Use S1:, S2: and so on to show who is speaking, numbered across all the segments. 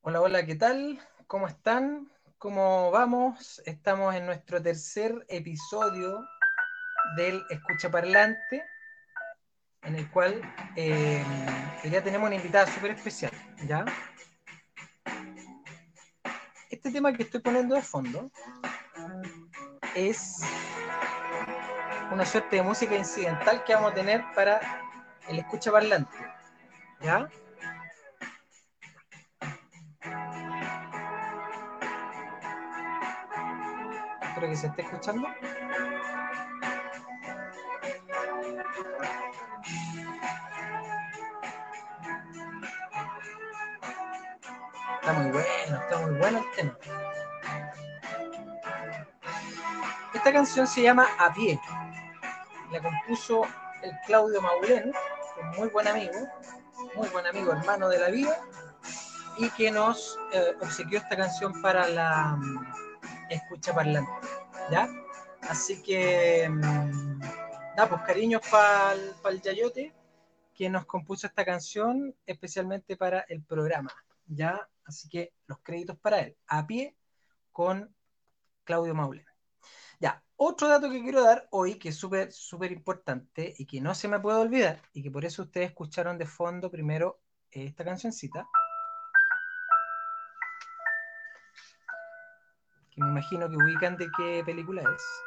S1: Hola, hola, ¿qué tal? ¿Cómo están? ¿Cómo vamos? Estamos en nuestro tercer episodio del Escucha Parlante, en el cual eh, ya tenemos una invitada súper especial, ¿ya? Este tema que estoy poniendo de fondo es una suerte de música incidental que vamos a tener para el Escucha Parlante, ¿ya? Que se esté escuchando. Está muy bueno, está muy bueno el tema. Esta canción se llama A Pie. La compuso el Claudio Maulén, un muy buen amigo, muy buen amigo, hermano de la vida, y que nos eh, obsequió esta canción para la mm, escucha parlante. ¿Ya? Así que, mm, da, pues cariños para el Yayote, que nos compuso esta canción especialmente para el programa. ¿Ya? Así que los créditos para él, a pie con Claudio Maule. Ya, otro dato que quiero dar hoy, que es súper, súper importante y que no se me puede olvidar, y que por eso ustedes escucharon de fondo primero esta cancioncita. Me imagino que ubican de qué película es.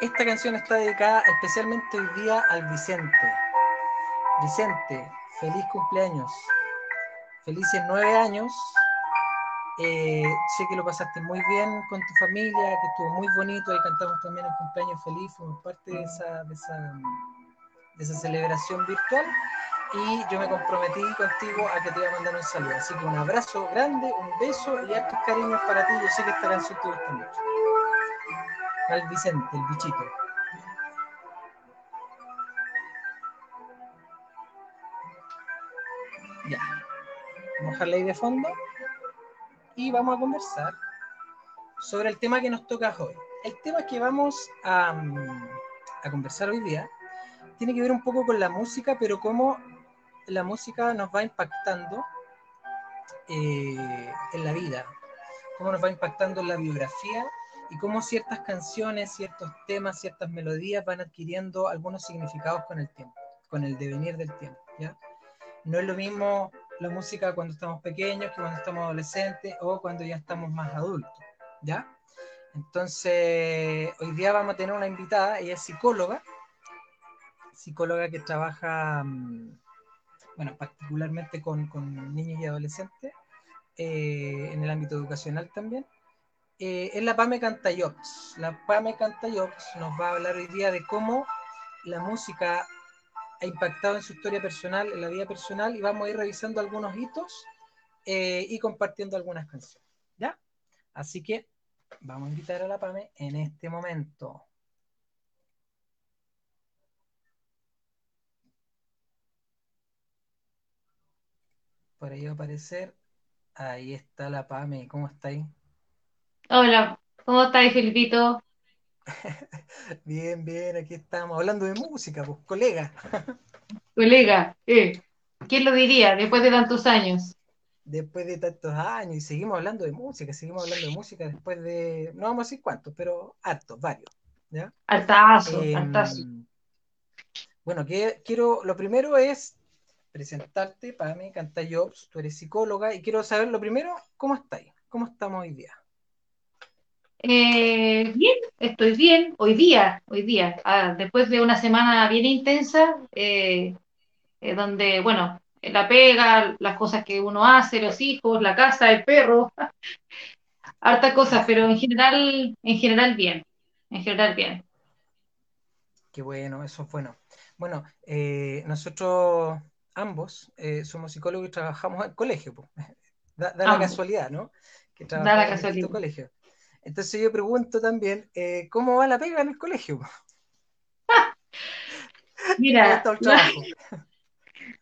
S1: Esta canción está dedicada especialmente hoy día al Vicente. Vicente, feliz cumpleaños. Felices nueve años. Eh, sé que lo pasaste muy bien con tu familia, que estuvo muy bonito. Ahí cantamos también el cumpleaños feliz, fuimos parte de esa, de esa, de esa celebración virtual. Y yo me comprometí contigo a que te iba a mandar un saludo. Así que un abrazo grande, un beso y hartos cariños para ti. Yo sé que esta canción te gusta mucho al Vicente, el bichito. Ya. Vamos a dejarla ahí de fondo y vamos a conversar sobre el tema que nos toca hoy. El tema que vamos a, mm, a conversar hoy día tiene que ver un poco con la música, pero cómo la música nos va impactando eh, en la vida, cómo nos va impactando en la biografía y cómo ciertas canciones, ciertos temas, ciertas melodías van adquiriendo algunos significados con el tiempo, con el devenir del tiempo. ¿ya? No es lo mismo la música cuando estamos pequeños que cuando estamos adolescentes o cuando ya estamos más adultos. ¿ya? Entonces, hoy día vamos a tener una invitada, ella es psicóloga, psicóloga que trabaja, mm, bueno, particularmente con, con niños y adolescentes, eh, en el ámbito educacional también eh, es la Pame Cantayops. La Pame Cantayops nos va a hablar hoy día de cómo la música ha impactado en su historia personal, en la vida personal, y vamos a ir revisando algunos hitos eh, y compartiendo algunas canciones. ¿Ya? Así que vamos a invitar a la Pame en este momento. Por ahí va a aparecer. Ahí está la Pame. ¿Cómo está ahí?
S2: Hola, ¿cómo estás, Filipito?
S1: Bien, bien, aquí estamos hablando de música, pues, colega.
S2: Colega, eh, ¿quién lo diría después de tantos años?
S1: Después de tantos años y seguimos hablando de música, seguimos hablando de música después de, no vamos a decir cuántos, pero hartos, varios. ¿ya?
S2: Hartazo, hartazo.
S1: Em, bueno, que, quiero, lo primero es presentarte, para mí, Canta Jobs, tú eres psicóloga y quiero saber lo primero, ¿cómo estáis? ¿Cómo estamos hoy día?
S2: Eh, bien, estoy bien. Hoy día, hoy día, ah, después de una semana bien intensa, eh, eh, donde, bueno, la pega, las cosas que uno hace, los hijos, la casa, el perro, hartas cosas, pero en general, en general bien, en general bien.
S1: Qué bueno, eso es bueno. Bueno, nosotros ambos somos psicólogos y trabajamos en colegio. Da, la casualidad, ¿no?
S2: Que trabajamos en
S1: el colegio. Entonces yo pregunto también, eh, ¿cómo va la pega en el colegio?
S2: Mira,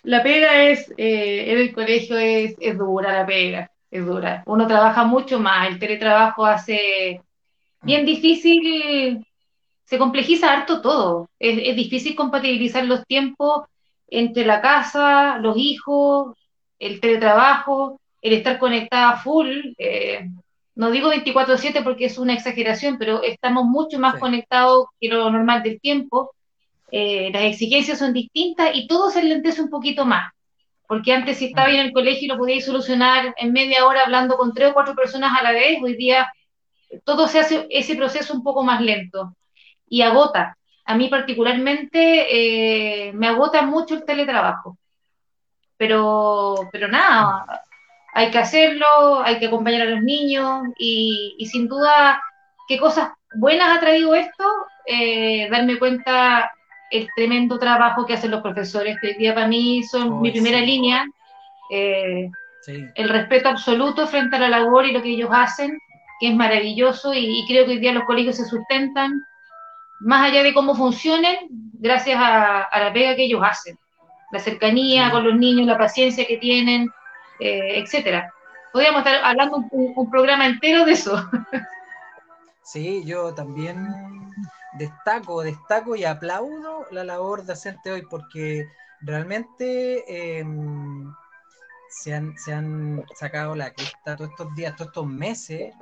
S2: la, pega es, eh, en el colegio es, dura la pega, es dura. Uno trabaja mucho más, el teletrabajo hace bien mm. difícil, se complejiza harto todo. Es, difícil compatibilizar los tiempos entre la casa, los hijos, el teletrabajo, el estar conectada full. Eh, no digo 24/7 porque es una exageración, pero estamos mucho más conectados que lo normal del tiempo. Eh, las exigencias son distintas y todo se lentece un poquito más. Porque antes si estaba en el colegio lo podíais solucionar en media hora hablando con tres o cuatro personas a la vez, hoy día todo se hace ese proceso un poco más lento y agota. A mí particularmente eh, me agota mucho el teletrabajo. Pero, pero nada, hay que hacerlo, hay que acompañar a los niños y, sin duda, ¿qué cosas buenas ha traído esto? Eh, darme cuenta el tremendo trabajo que hacen los profesores, que hoy día para mí son mi primera línea, eh, el respeto absoluto frente a la labor y lo que ellos hacen, que es maravilloso y, creo que hoy día los colegios se sustentan, más allá de cómo funcionen, gracias a, la pega que ellos hacen, la cercanía con los niños, la paciencia que tienen, eh, etcétera. Podríamos estar hablando un, programa entero de eso.
S1: Sí, yo también destaco, destaco y aplaudo la labor de docente hoy porque realmente em, se, han, se, han, sacado la cresta todos estos días, todos estos meses,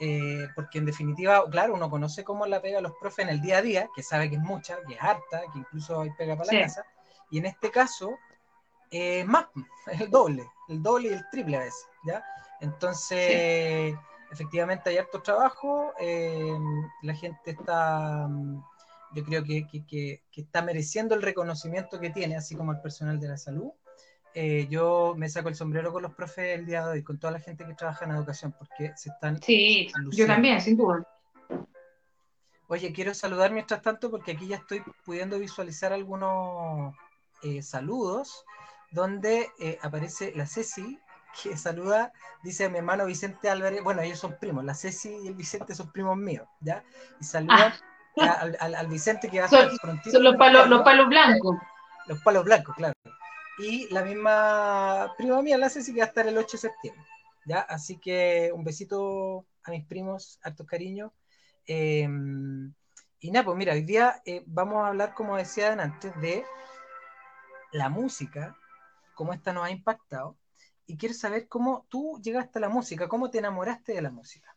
S1: eh, porque en definitiva, claro, uno conoce cómo la pega los profes en el día a día, que sabe que es mucha, que es harta, que incluso hay pega para la casa, y en este caso, eh, más, el doble, el doble y el triple a veces, ¿ya? Entonces, efectivamente hay harto trabajo, eh, la gente está, yo creo que, que, está mereciendo el reconocimiento que tiene, así como el personal de la salud. Eh, yo me saco el sombrero con los profes el día de hoy, con toda la gente que trabaja en educación, porque se están...
S2: Sí, yo también, sin duda.
S1: Oye, quiero saludar mientras tanto porque aquí ya estoy pudiendo visualizar algunos eh, saludos donde eh, aparece la Ceci, que saluda, dice mi hermano Vicente Álvarez, bueno, ellos son primos, la Ceci y el Vicente son primos míos, ¿ya? Y saluda ah. al, Vicente que va a
S2: estar prontito. Son los palos, los palos blancos.
S1: Los palos blancos, claro. Y la misma prima mía, la Ceci, que va a estar el 8 de septiembre, ¿ya? Así que un besito a mis primos, hartos cariños. Em, y nada, pues mira, hoy día eh, vamos a hablar, como decía antes, de la música cómo esta nos ha impactado. Y quiero saber cómo tú llegaste a la música, cómo te enamoraste de la música,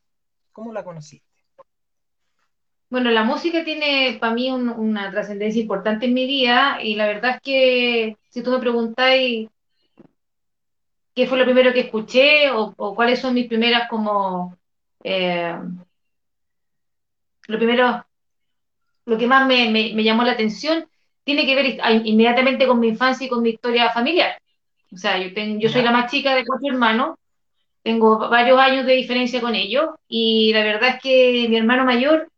S1: cómo la conociste.
S2: Bueno, la música tiene para mí una trascendencia importante en mi vida y la verdad es que si tú me preguntáis qué fue lo primero que escuché o, cuáles son mis primeras como eh, lo primero, lo que más me, me, llamó la atención tiene que ver inmediatamente con mi infancia y con mi historia familiar. O sea, yo, yo soy la más chica de cuatro hermanos, tengo varios años de diferencia con ellos y la verdad es que mi hermano mayor,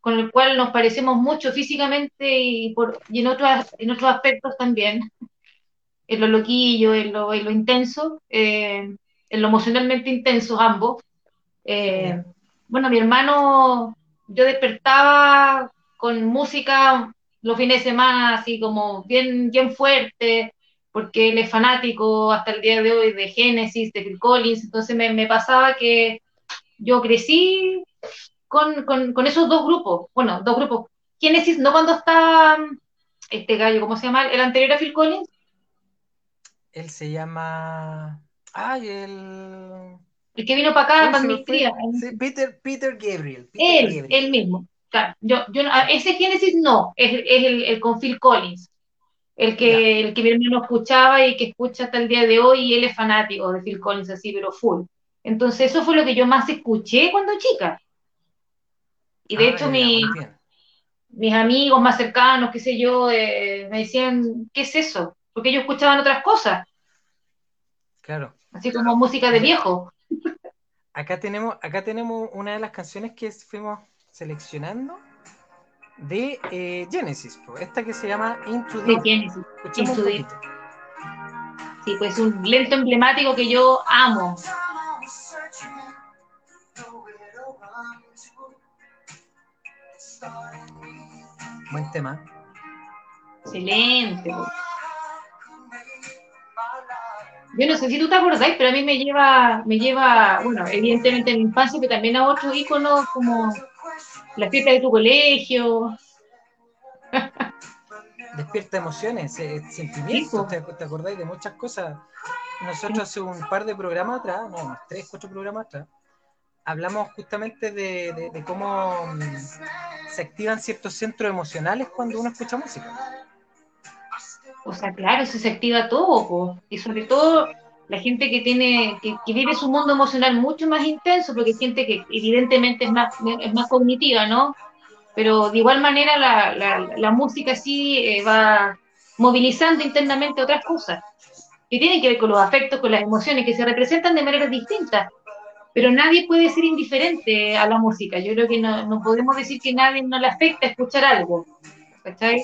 S2: con el cual nos parecemos mucho físicamente y, por, y en, otros, en otros aspectos también, en lo loquillo, en lo, en lo intenso, eh, en lo emocionalmente intenso ambos. Eh, bueno, mi hermano, yo despertaba con música los fines de semana así como bien, bien fuerte, porque él es fanático hasta el día de hoy de Genesis, de Phil Collins, entonces me, pasaba que yo crecí con, esos dos grupos, bueno, dos grupos. Genesis, no cuando está este gallo, ¿cómo se llama? ¿El anterior a Phil Collins?
S1: Él se llama... Ay, el...
S2: El que vino para acá, para mi
S1: tía. Sí, Peter, Peter Gabriel.
S2: él, él mismo. yo, yo, ese Genesis no, es, el, el, con Phil Collins el que, el que mi hermano escuchaba y que escucha hasta el día de hoy, y él es fanático de Phil Collins, así, pero full. Entonces, eso fue lo que yo más escuché cuando chica. Y de ah, hecho, mis amigos más cercanos, qué sé yo, eh, me decían, ¿qué es eso? Porque ellos escuchaban otras cosas.
S1: Claro.
S2: Así como música de viejo.
S1: Acá tenemos, acá tenemos una de las canciones que fuimos seleccionando de eh, Genesis, esta que se llama Into
S2: the... Genesis. Sí, pues un lento emblemático que yo amo.
S1: Buen tema.
S2: Excelente. yo no sé si tú te acordáis, pero a mí me lleva, me lleva, bueno, evidentemente en mi infancia, pero también a otros íconos como la fiesta de tu colegio.
S1: Despierta emociones, eh, sentimientos, te, te, acordáis de muchas cosas. Nosotros hace un par de programas atrás, no, tres, cuatro programas atrás, hablamos justamente de, de cómo mm, se activan ciertos centros emocionales cuando uno escucha música.
S2: O sea, claro, se activa todo, y sobre todo la gente que tiene, que, vive su mundo emocional mucho más intenso, porque hay gente que evidentemente es más, es más cognitiva, ¿no? Pero de igual manera la, la, música sí eh, va movilizando internamente otras cosas, que tienen que ver con los afectos, con las emociones, que se representan de maneras distintas. Pero nadie puede ser indiferente a la música. Yo creo que no, no podemos decir que nadie no le afecta escuchar algo. ¿Cachai?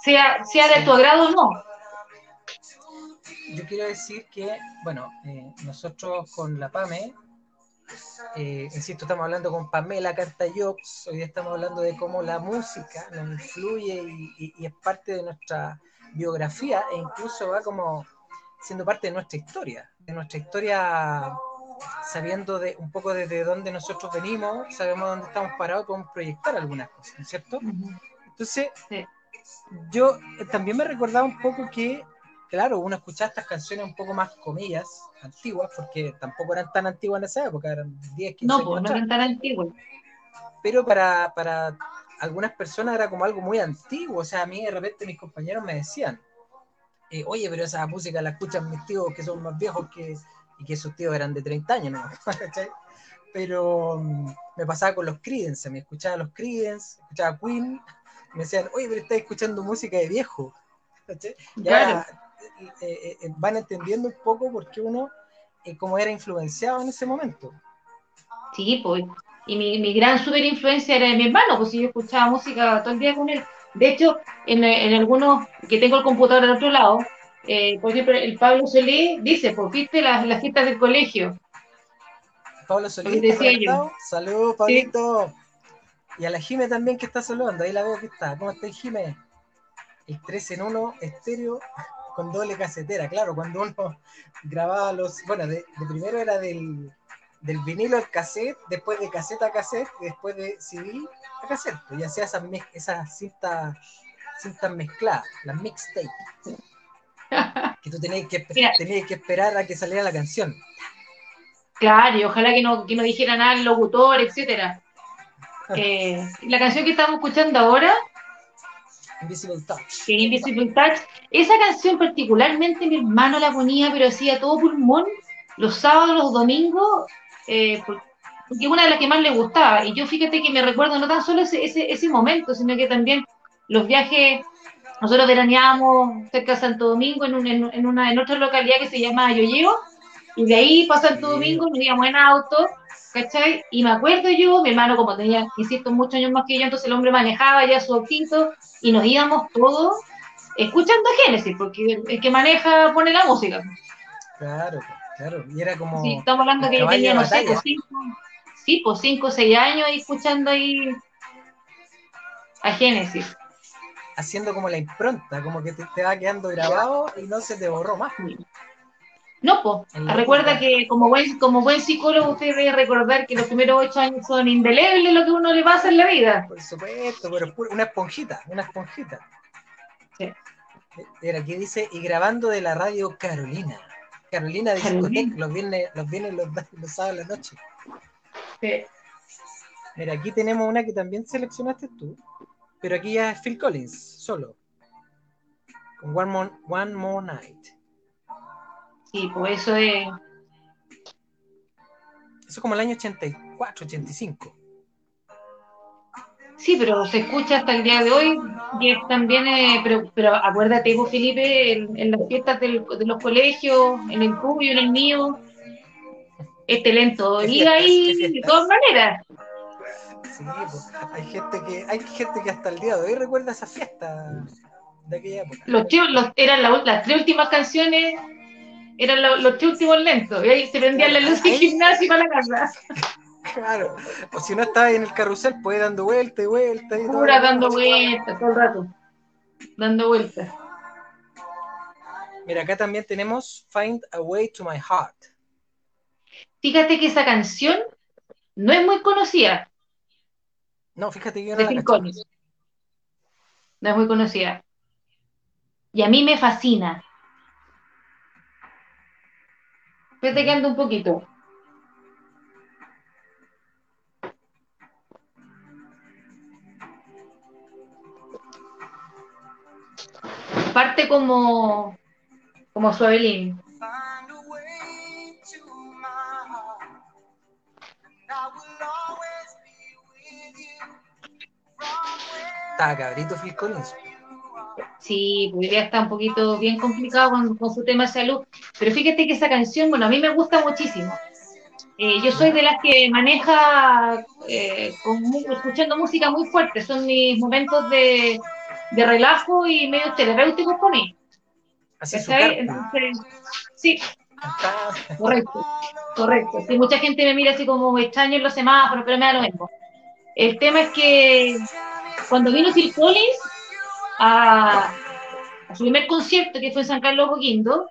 S2: sea, sea de tu agrado o no.
S1: Yo quiero decir que, bueno, eh, nosotros con la PAME, eh, insisto, estamos hablando con Pamela Cartayox, hoy estamos hablando de cómo la música nos influye y, es parte de nuestra biografía e incluso va como siendo parte de nuestra historia, de nuestra historia sabiendo de un poco desde dónde nosotros venimos, sabemos dónde estamos parados, podemos proyectar algunas cosas, ¿no es cierto? Entonces, yo eh, también me recordaba un poco que, claro, uno escuchaba estas canciones un poco más, comillas, antiguas, porque tampoco eran tan antiguas en esa época, eran 10, 15
S2: no, pues, no eran tan antiguas.
S1: Pero para, para algunas personas era como algo muy antiguo, o sea, a mí de repente mis compañeros me decían, eh, oye, pero esa música la escuchan mis tíos que son más viejos que, y que esos tíos eran de 30 años, ¿no? pero mm, me pasaba con los Creedence, me escuchaba los Creedence, escuchaba Queen, me decían, oye, pero estás escuchando música de viejo. Ya eh, eh, eh, van entendiendo un poco por qué uno, como era influenciado en ese momento.
S2: Sí, pues. Y mi, mi gran super influencia era de mi hermano, pues yo escuchaba música todo el día con él. De hecho, en, en algunos que tengo el computador al otro lado, por ejemplo, el Pablo Solé dice, pues viste las, las fiestas del colegio.
S1: Pablo Solé, saludos, Pablito. Y a la Jime también que está saludando, ahí la veo que está. ¿Cómo está Jime? El 3 en 1 estéreo con doble casetera, claro, cuando uno grababa los, bueno, de, primero era del, del, vinilo al cassette, después de caseta a cassette, después de CD a cassette, pues, y hacía esas, esas cintas, cintas mezcladas, las mixtapes, que tú tenías que, tenías que esperar a que saliera la canción.
S2: Claro, y ojalá que no, que no dijera nada el locutor, etcétera. Eh, la canción que estamos escuchando ahora,
S1: Invisible Touch.
S2: Invisible Touch, esa canción particularmente mi hermano la ponía, pero hacía todo pulmón, los sábados, los domingos, eh, porque una de las que más le gustaba. Y yo fíjate que me recuerdo no tan solo ese, ese, momento, sino que también los viajes, nosotros veraneábamos cerca de Santo Domingo en, en, una, en otra localidad que se llama Yoyeo, y de ahí para Santo Domingo nos íbamos en auto ¿cachai? Y me acuerdo yo, mi hermano, como tenía, insisto, muchos años más que yo, entonces el hombre manejaba ya su autito y nos íbamos todos escuchando a Génesis, porque el que maneja pone la música.
S1: Claro, claro, y era como.
S2: Sí, estamos hablando que yo tenía, no sé, pues cinco, sí, pues cinco o seis años ahí escuchando ahí a Génesis.
S1: Haciendo como la impronta, como que te, te va quedando grabado y no se te borró más.
S2: No, pues, recuerda que como buen, como buen psicólogo usted debe recordar que los primeros ocho años son indelebles lo que uno le pasa en la vida.
S1: Por supuesto, pero una esponjita, una esponjita. Sí. Mira, aquí dice, y grabando de la radio Carolina. Carolina de Discotec, los viernes, los viernes, los, los sábados la noche. Sí. Mira, aquí tenemos una que también seleccionaste tú, pero aquí ya es Phil Collins, solo. Con One More, One More Night.
S2: Sí, pues eso es.
S1: Eso es como el año 84, 85.
S2: Sí, pero se escucha hasta el día de hoy y es también, eh, pero, pero acuérdate vos, Felipe, en, las fiestas de los colegios, en el tuyo, en el mío, este lento y ahí de todas maneras.
S1: Sí, pues, hay gente que hay gente que hasta el día de hoy recuerda esa fiesta de aquella época.
S2: Los, los eran las tres últimas canciones eran los, tres últimos lentos, y ahí se prendían la luz del gimnasio para la casa.
S1: Claro, o si no estaba en el carrusel, pues dando vuelta y vuelta. Y
S2: Pura dando vueltas todo el rato, dando vueltas.
S1: Mira, acá también tenemos Find a Way to My Heart.
S2: Fíjate que esa canción no es muy conocida.
S1: No, fíjate que yo no la.
S2: No es muy conocida. Y a mí me fascina. Fíjate que ando un poquito. Parte como, como suavelín.
S1: Está cabrito Phil Collins.
S2: Sí, pues ya está un poquito bien complicado con, con su tema de salud. Pero fíjate que esa canción, bueno, a mí me gusta muchísimo. Eh, yo soy de las que maneja eh, con escuchando música muy fuerte. Son mis momentos de, de relajo y medio terapéuticos para mí.
S1: Así.
S2: Entonces, sí, correcto, correcto. Sí, mucha gente me mira así como extraño en los semáforos, pero me da lo mismo. El tema es que cuando vino Phil Collins a, a su primer concierto, que fue en San Carlos Boquindo,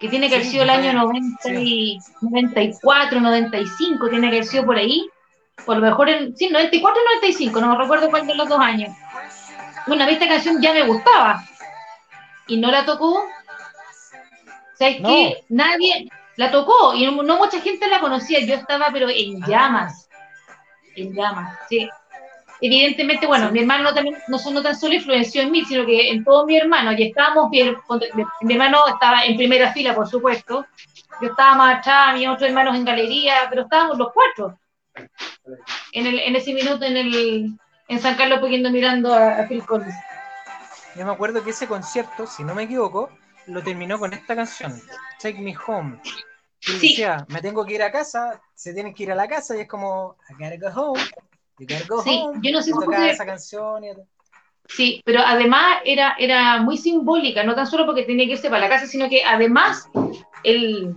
S2: que tiene que haber sido el año
S1: fue-
S2: 90 y 94, 95, tiene que haber sido por ahí, por lo mejor, en, sí, 94 o 95, no me recuerdo cuál de los dos años. Bueno, a mí esta canción ya me gustaba y no la tocó. ¿Sabes
S1: No.
S2: qué? Nadie la tocó y no, no mucha gente la conocía. Yo estaba, pero en
S1: Ah.
S2: llamas. En llamas, sí. Evidentemente, bueno, mi hermano no, también, no, solo- no tan solo influenció en mí, sino que en todos mis hermanos. Y estábamos bien. Mi hermano estaba en primera fila, por supuesto. Yo estaba más atrás, mis otros hermanos en galería, pero estábamos los cuatro. En, el, en ese minuto en el en San Carlos Poquindo mirando a, a Phil Collins.
S1: Yo me acuerdo que ese concierto, si no me equivoco, lo terminó con esta canción, Take Me Home. Y
S2: Sí.
S1: decía, me tengo que ir a casa, se tienen que ir a la casa, y es como, I gotta go home, you gotta go
S2: Sí,
S1: home.
S2: yo no sé cómo se-
S1: esa canción y...
S2: Sí, pero además era, era muy simbólica, no tan solo porque tenía que irse para la casa, sino que además el,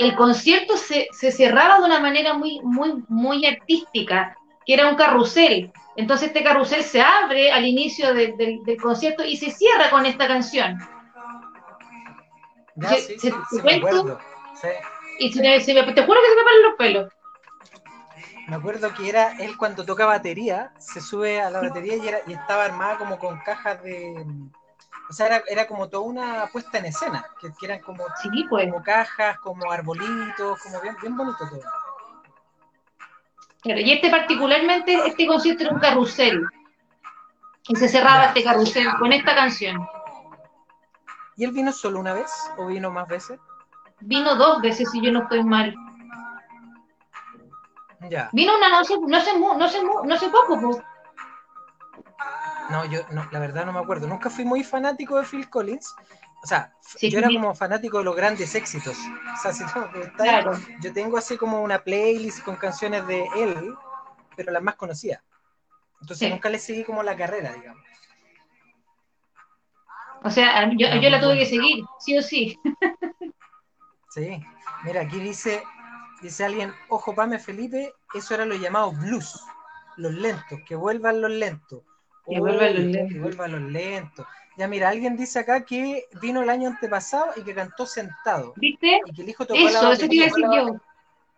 S2: el concierto se, se cerraba de una manera muy, muy, muy artística, que era un carrusel. Entonces este carrusel se abre al inicio de- del- del concierto y se cierra con esta canción.
S1: Ya,
S2: Se-
S1: sí,
S2: se-
S1: sí,
S2: te
S1: sí, me
S2: cuento.
S1: acuerdo. Sí.
S2: Y se se te juro que se me paran los pelos.
S1: Me acuerdo que era él cuando toca batería, se sube a la batería y, era, y estaba armada como con cajas de... O sea, era, era como toda una puesta en escena, que, que eran como,
S2: Sí, pues.
S1: como cajas, como arbolitos, como bien, bien bonito todo.
S2: Claro, y este particularmente, este concierto era un carrusel. Y se cerraba este carrusel con esta canción.
S1: ¿Y él vino solo una vez o vino más veces?
S2: Vino dos veces, si yo no estoy mal.
S1: Ya.
S2: Vino una no sé, no sé, no sé, no sé poco, pues.
S1: No, yo no, la verdad no me acuerdo. Nunca fui muy fanático de Phil Collins. O sea,
S2: Sí,
S1: yo era
S2: sí.
S1: como fanático de los grandes éxitos. O sea, si tú me preguntas,
S2: Claro.
S1: yo tengo así como una playlist con canciones de él, pero las más conocidas. Entonces
S2: Sí.
S1: nunca le seguí como la carrera, digamos.
S2: O sea, yo, yo la tuve que seguir, sí o sí.
S1: Sí. Mira, aquí dice, dice alguien, ojo Pame Felipe, eso era lo llamado blues, los lentos, que vuelvan los lentos.
S2: Que vuelvan los lentos.
S1: Que vuelvan los lentos. Ya mira, alguien dice acá que vino el año antepasado y que cantó sentado.
S2: ¿Viste?
S1: Y que el hijo tocó la
S2: Eso, eso te iba a decir yo.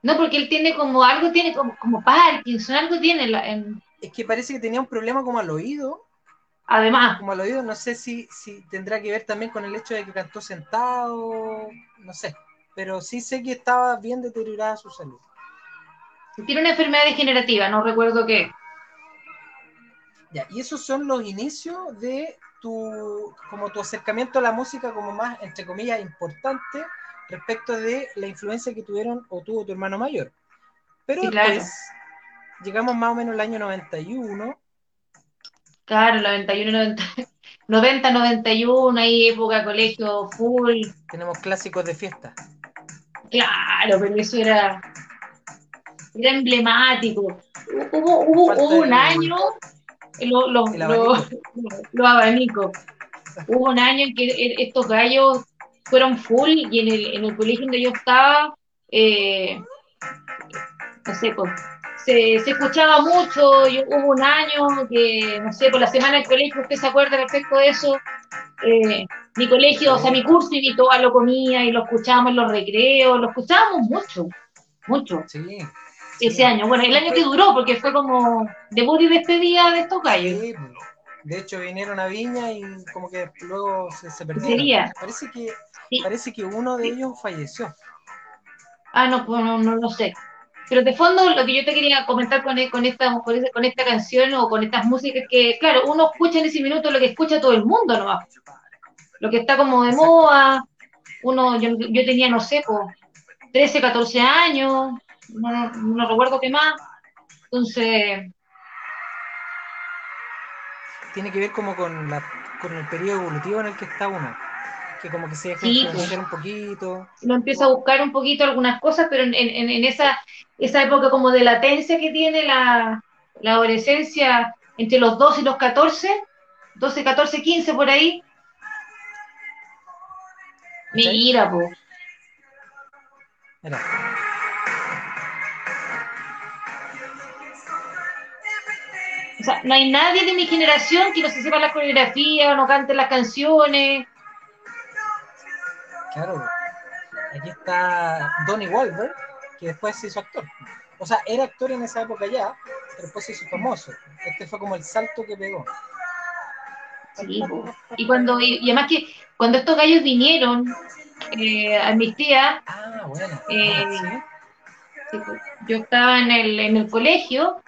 S2: No, porque él tiene como algo, tiene como, como Parkinson, algo tiene en la- en-
S1: Es que parece que tenía un problema como al oído,
S2: además.
S1: como al oído, no sé si, si tendrá que ver también con el hecho de que cantó sentado, no sé, pero sí sé que estaba bien deteriorada su salud.
S2: Tiene una enfermedad degenerativa, no recuerdo qué.
S1: Ya, y esos son los inicios de tu, como tu acercamiento a la música como más, entre comillas, importante respecto de la influencia que tuvieron o tuvo tu hermano mayor. Pero
S2: Sí,
S1: después
S2: claro.
S1: llegamos más o menos al año 91,
S2: Claro, 91, 90, 90, 91, ahí época colegio full.
S1: tenemos clásicos de fiesta.
S2: Claro, pero eso era, era emblemático. Hubo, hubo, un año, lo- lo-
S1: el
S2: lo-
S1: abanico.
S2: los abanicos. Hubo un año en que e- estos gallos fueron full y en el, en el colegio donde yo estaba, eh, no sé, pues, se, se escuchaba mucho. y hubo un año que, no sé, por la semana del colegio, ¿usted se acuerda respecto de eso? Eh, mi colegio, o sea, mi curso y toda lo comía y lo escuchábamos en los recreos, lo escuchábamos mucho, mucho.
S1: Sí.
S2: Ese
S1: sí.
S2: año, bueno, el año que duró, porque fue como debut y despedida de estos gallos.
S1: Sí. De hecho, vinieron a Viña y como que luego se, se perdieron.
S2: Sería.
S1: Parece que,
S2: Sí.
S1: parece que uno de ellos falleció.
S2: Ah, no, pues no, no lo sé. Pero de fondo lo que yo te quería comentar con, e- con, esta, con esta canción o con estas músicas que, claro, uno escucha en ese minuto lo que escucha todo el mundo nomás. Lo que está como de
S1: Exacto.
S2: moda. Uno, yo, yo tenía, no sé, pues, 13, 14 años, no, no recuerdo qué más. Entonces,
S1: Tiene que ver como con, la, con el periodo evolutivo en el que está uno. Que como que se deja
S2: Sí,
S1: influenciar un poquito.
S2: uno empieza a buscar un poquito algunas cosas, pero en, en- en esa, esa época como de latencia que tiene la, la adolescencia entre los 12 y los 14, 12, 14, 15 por ahí, Mira, po.
S1: Mira.
S2: O sea, no hay nadie de mi generación que no se sepa la coreografía o no cante las canciones.
S1: Claro. Aquí está Donnie Wahlberg, que después se hizo actor. O sea, era actor en esa época ya, pero después se hizo famoso. Este fue como el salto que pegó.
S2: Sí, y cuando y, además que cuando estos gallos vinieron eh, a mis tías,
S1: Ah, bueno.
S2: Eh, pues, Yo estaba en el, en el colegio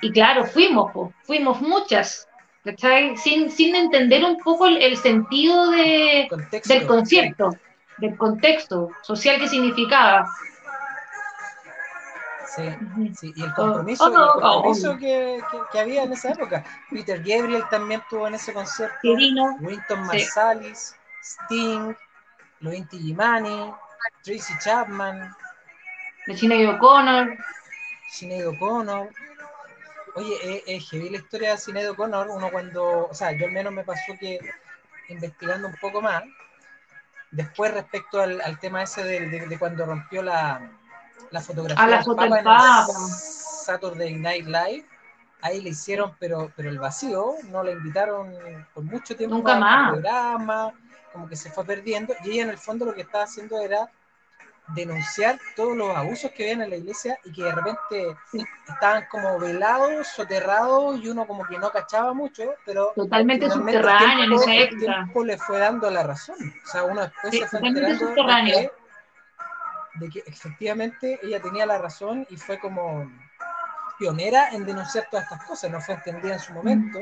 S2: y claro, fuimos, po, fuimos muchas, ¿cachai? Sin, sin entender un poco el, el sentido de,
S1: Contexto.
S2: del concierto, del contexto social que significaba.
S1: Sí, sí, y el compromiso,
S2: Oh,
S1: el
S2: oh,
S1: compromiso
S2: oh.
S1: que, que- que había en esa época. Peter Gabriel también estuvo en ese concierto.
S2: Que vino,
S1: Winton
S2: Sí.
S1: Marsalis, Sting, Luinti Gimani, Tracy Chapman,
S2: de y O'Connor,
S1: Sinead O'Connor. Oye, es, es heavy la historia de Sinead O'Connor. Uno cuando, o sea, yo al menos me pasó que investigando un poco más, después respecto al, al tema ese de, de- de cuando rompió la, la fotografía
S2: A la
S1: del
S2: foto del
S1: el
S2: Papa.
S1: Saturday Night Live, ahí le hicieron, pero, pero el vacío, no la invitaron por mucho tiempo
S2: Nunca
S1: al
S2: más.
S1: programa, como que se fue perdiendo, y ella en el fondo lo que estaba haciendo era denunciar todos los abusos que habían en la iglesia y que de repente estaban como velados, soterrados y uno como que no cachaba mucho, pero
S2: totalmente
S1: el
S2: subterráneo en esa
S1: el
S2: época.
S1: tiempo le fue dando la razón. O sea, uno después
S2: Sí,
S1: se fue enterando de que, de que efectivamente ella tenía la razón y fue como pionera en denunciar todas estas cosas. No fue entendida en su momento,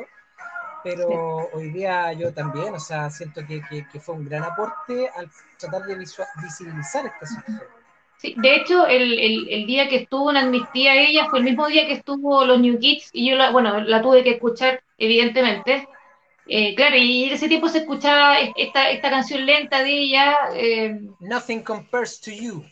S1: pero hoy día yo también, o sea, siento que, que- que fue un gran aporte al tratar de visibilizar esta situación.
S2: Sí, de hecho, el, el, el día que estuvo en Amnistía ella fue el mismo día que estuvo los New Kids y yo, la, bueno, la tuve que escuchar, evidentemente. Eh, claro, y en ese tiempo se escuchaba esta, esta canción lenta de ella, eh,
S1: Nothing compares to you.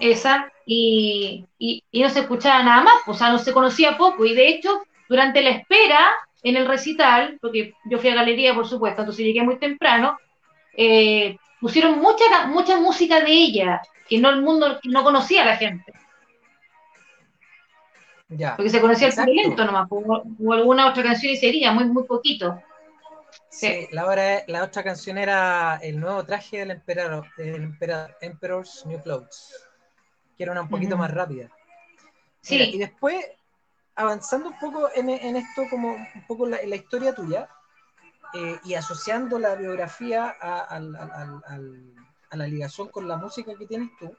S2: Esa, y, y, y no se escuchaba nada más, o sea, no se conocía poco. Y de hecho, durante la espera en el recital, porque yo fui a galería, por supuesto, entonces llegué muy temprano, eh, pusieron mucha, mucha música de ella, que no el mundo no conocía a la gente.
S1: Ya.
S2: Porque se conocía el
S1: Exacto.
S2: lento nomás, o, o alguna otra canción y sería, muy, muy poquito.
S1: Sí, la, hora- la otra canción era el nuevo traje del emperador, del emperador Emperor's New Clothes, que era una un poquito más rápida.
S2: Sí.
S1: Y después, avanzando un poco en, en esto, como un poco la, en la historia tuya, eh, y asociando la biografía a, la ligación con la música que tienes tú,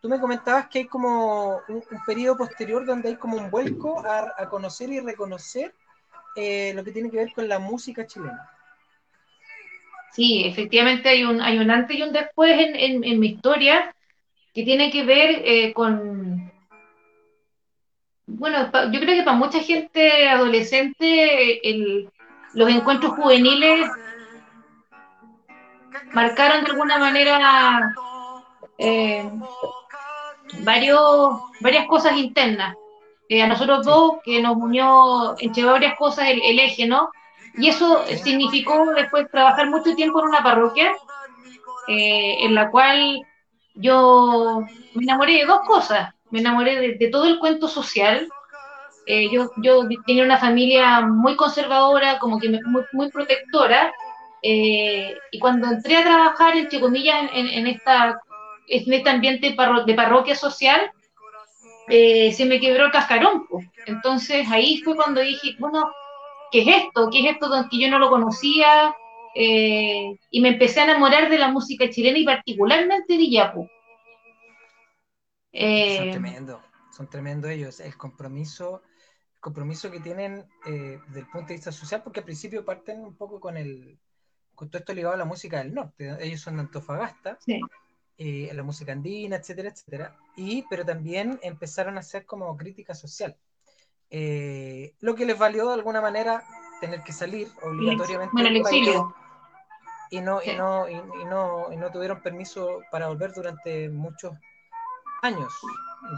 S1: tú me comentabas que hay como un, un periodo posterior donde hay como un vuelco a, a conocer y reconocer eh, lo que tiene que ver con la música chilena.
S2: Sí, efectivamente hay un, hay un antes y un después en, en, en mi historia que tiene que ver eh, con, bueno, yo creo que para mucha gente adolescente el, los encuentros juveniles marcaron de alguna manera eh, varios, varias cosas internas. Eh, a nosotros dos, que nos unió entre varias cosas el, el eje, ¿no? Y eso significó después trabajar mucho tiempo en una parroquia, eh, en la cual yo me enamoré de dos cosas. Me enamoré de, todo el cuento social. Eh, yo, yo tenía una familia muy conservadora, como que muy, muy protectora, Eh, y cuando entré a trabajar, entre comillas, en, en esta, en este ambiente parro- de parroquia social, eh, se me quebró el cascarón. Entonces ahí fue cuando dije, bueno, ¿qué es esto? ¿Qué es esto que yo no lo conocía? Eh, y me empecé a enamorar de la música chilena y particularmente de Yapu.
S1: Son
S2: Eh,
S1: tremendos, son tremendos ellos. El compromiso, el compromiso que tienen eh, desde el punto de vista social, porque al principio parten un poco con el con todo esto ligado a la música del norte. Ellos son de Antofagasta,
S2: sí.
S1: eh, a la música andina, etcétera, etcétera. Y, pero también empezaron a hacer como crítica social. Lo que les valió de alguna manera tener que salir obligatoriamente
S2: Bueno, el exilio.
S1: Y no,
S2: Sí.
S1: y no, y, y no, y no tuvieron permiso para volver durante muchos años.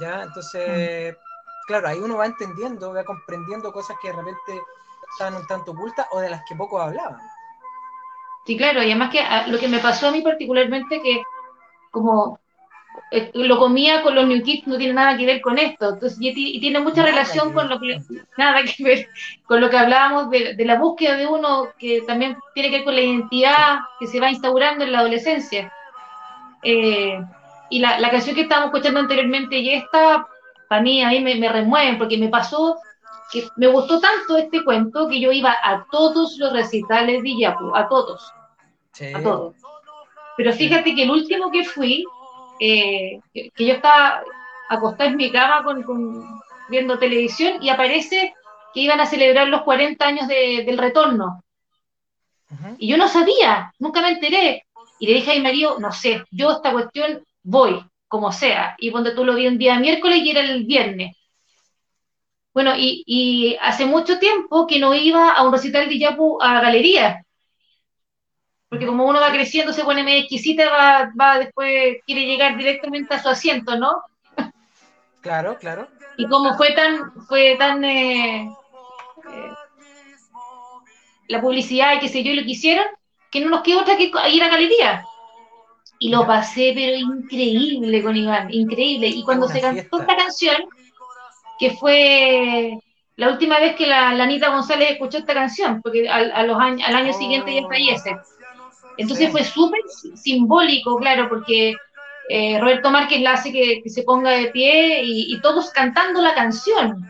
S1: ¿ya? Entonces, claro, ahí uno va entendiendo, va comprendiendo cosas que de repente estaban un tanto ocultas o de las que pocos hablaban.
S2: Sí, claro, y además que ah, lo que me pasó a mí particularmente que como eh, lo comía con los New Kids no tiene nada que ver con esto, entonces y, ti- y tiene mucha
S1: Nada
S2: relación con lo que nada que ver con lo que hablábamos de, de la búsqueda de uno que también tiene que ver con la identidad que se va instaurando en la adolescencia. Eh, y la, la canción que estábamos escuchando anteriormente y esta, para mí, a mí me, me remueven porque me pasó que me gustó tanto este cuento que yo iba a todos los recitales de Iyapu, a todos
S1: Sí.
S2: a todos. Pero fíjate que el último que fui, eh, que, yo estaba acostada en mi cama con, con- viendo televisión y aparece que iban a celebrar los 40 años de- del retorno. Y yo no sabía, nunca me enteré. Y le dije a mi marido, no sé, yo esta cuestión voy, como sea. Y cuando tú lo vi un día miércoles y era el viernes. Bueno, y, y hace mucho tiempo que no iba a un recital de Yapu a galería. Porque como uno va creciendo, se pone medio exquisita, va, va después, quiere llegar directamente a su asiento, ¿no?
S1: Claro, claro.
S2: Y como fue tan, fue tan eh, eh, la publicidad y qué sé yo, y lo que hicieron, que no nos quedó otra que ir a galería. Y lo
S1: Ya.
S2: pasé, pero increíble con Iván, increíble. Y cuando se cantó
S1: fiesta.
S2: esta canción, que fue la última vez que la, la Anita González escuchó esta canción, porque al, a los años, al año siguiente ella
S1: Oh.
S2: fallece. Entonces
S1: Sí.
S2: fue súper simbólico, claro, porque eh, Roberto Márquez la hace que, que se ponga de pie y, y todos cantando la canción.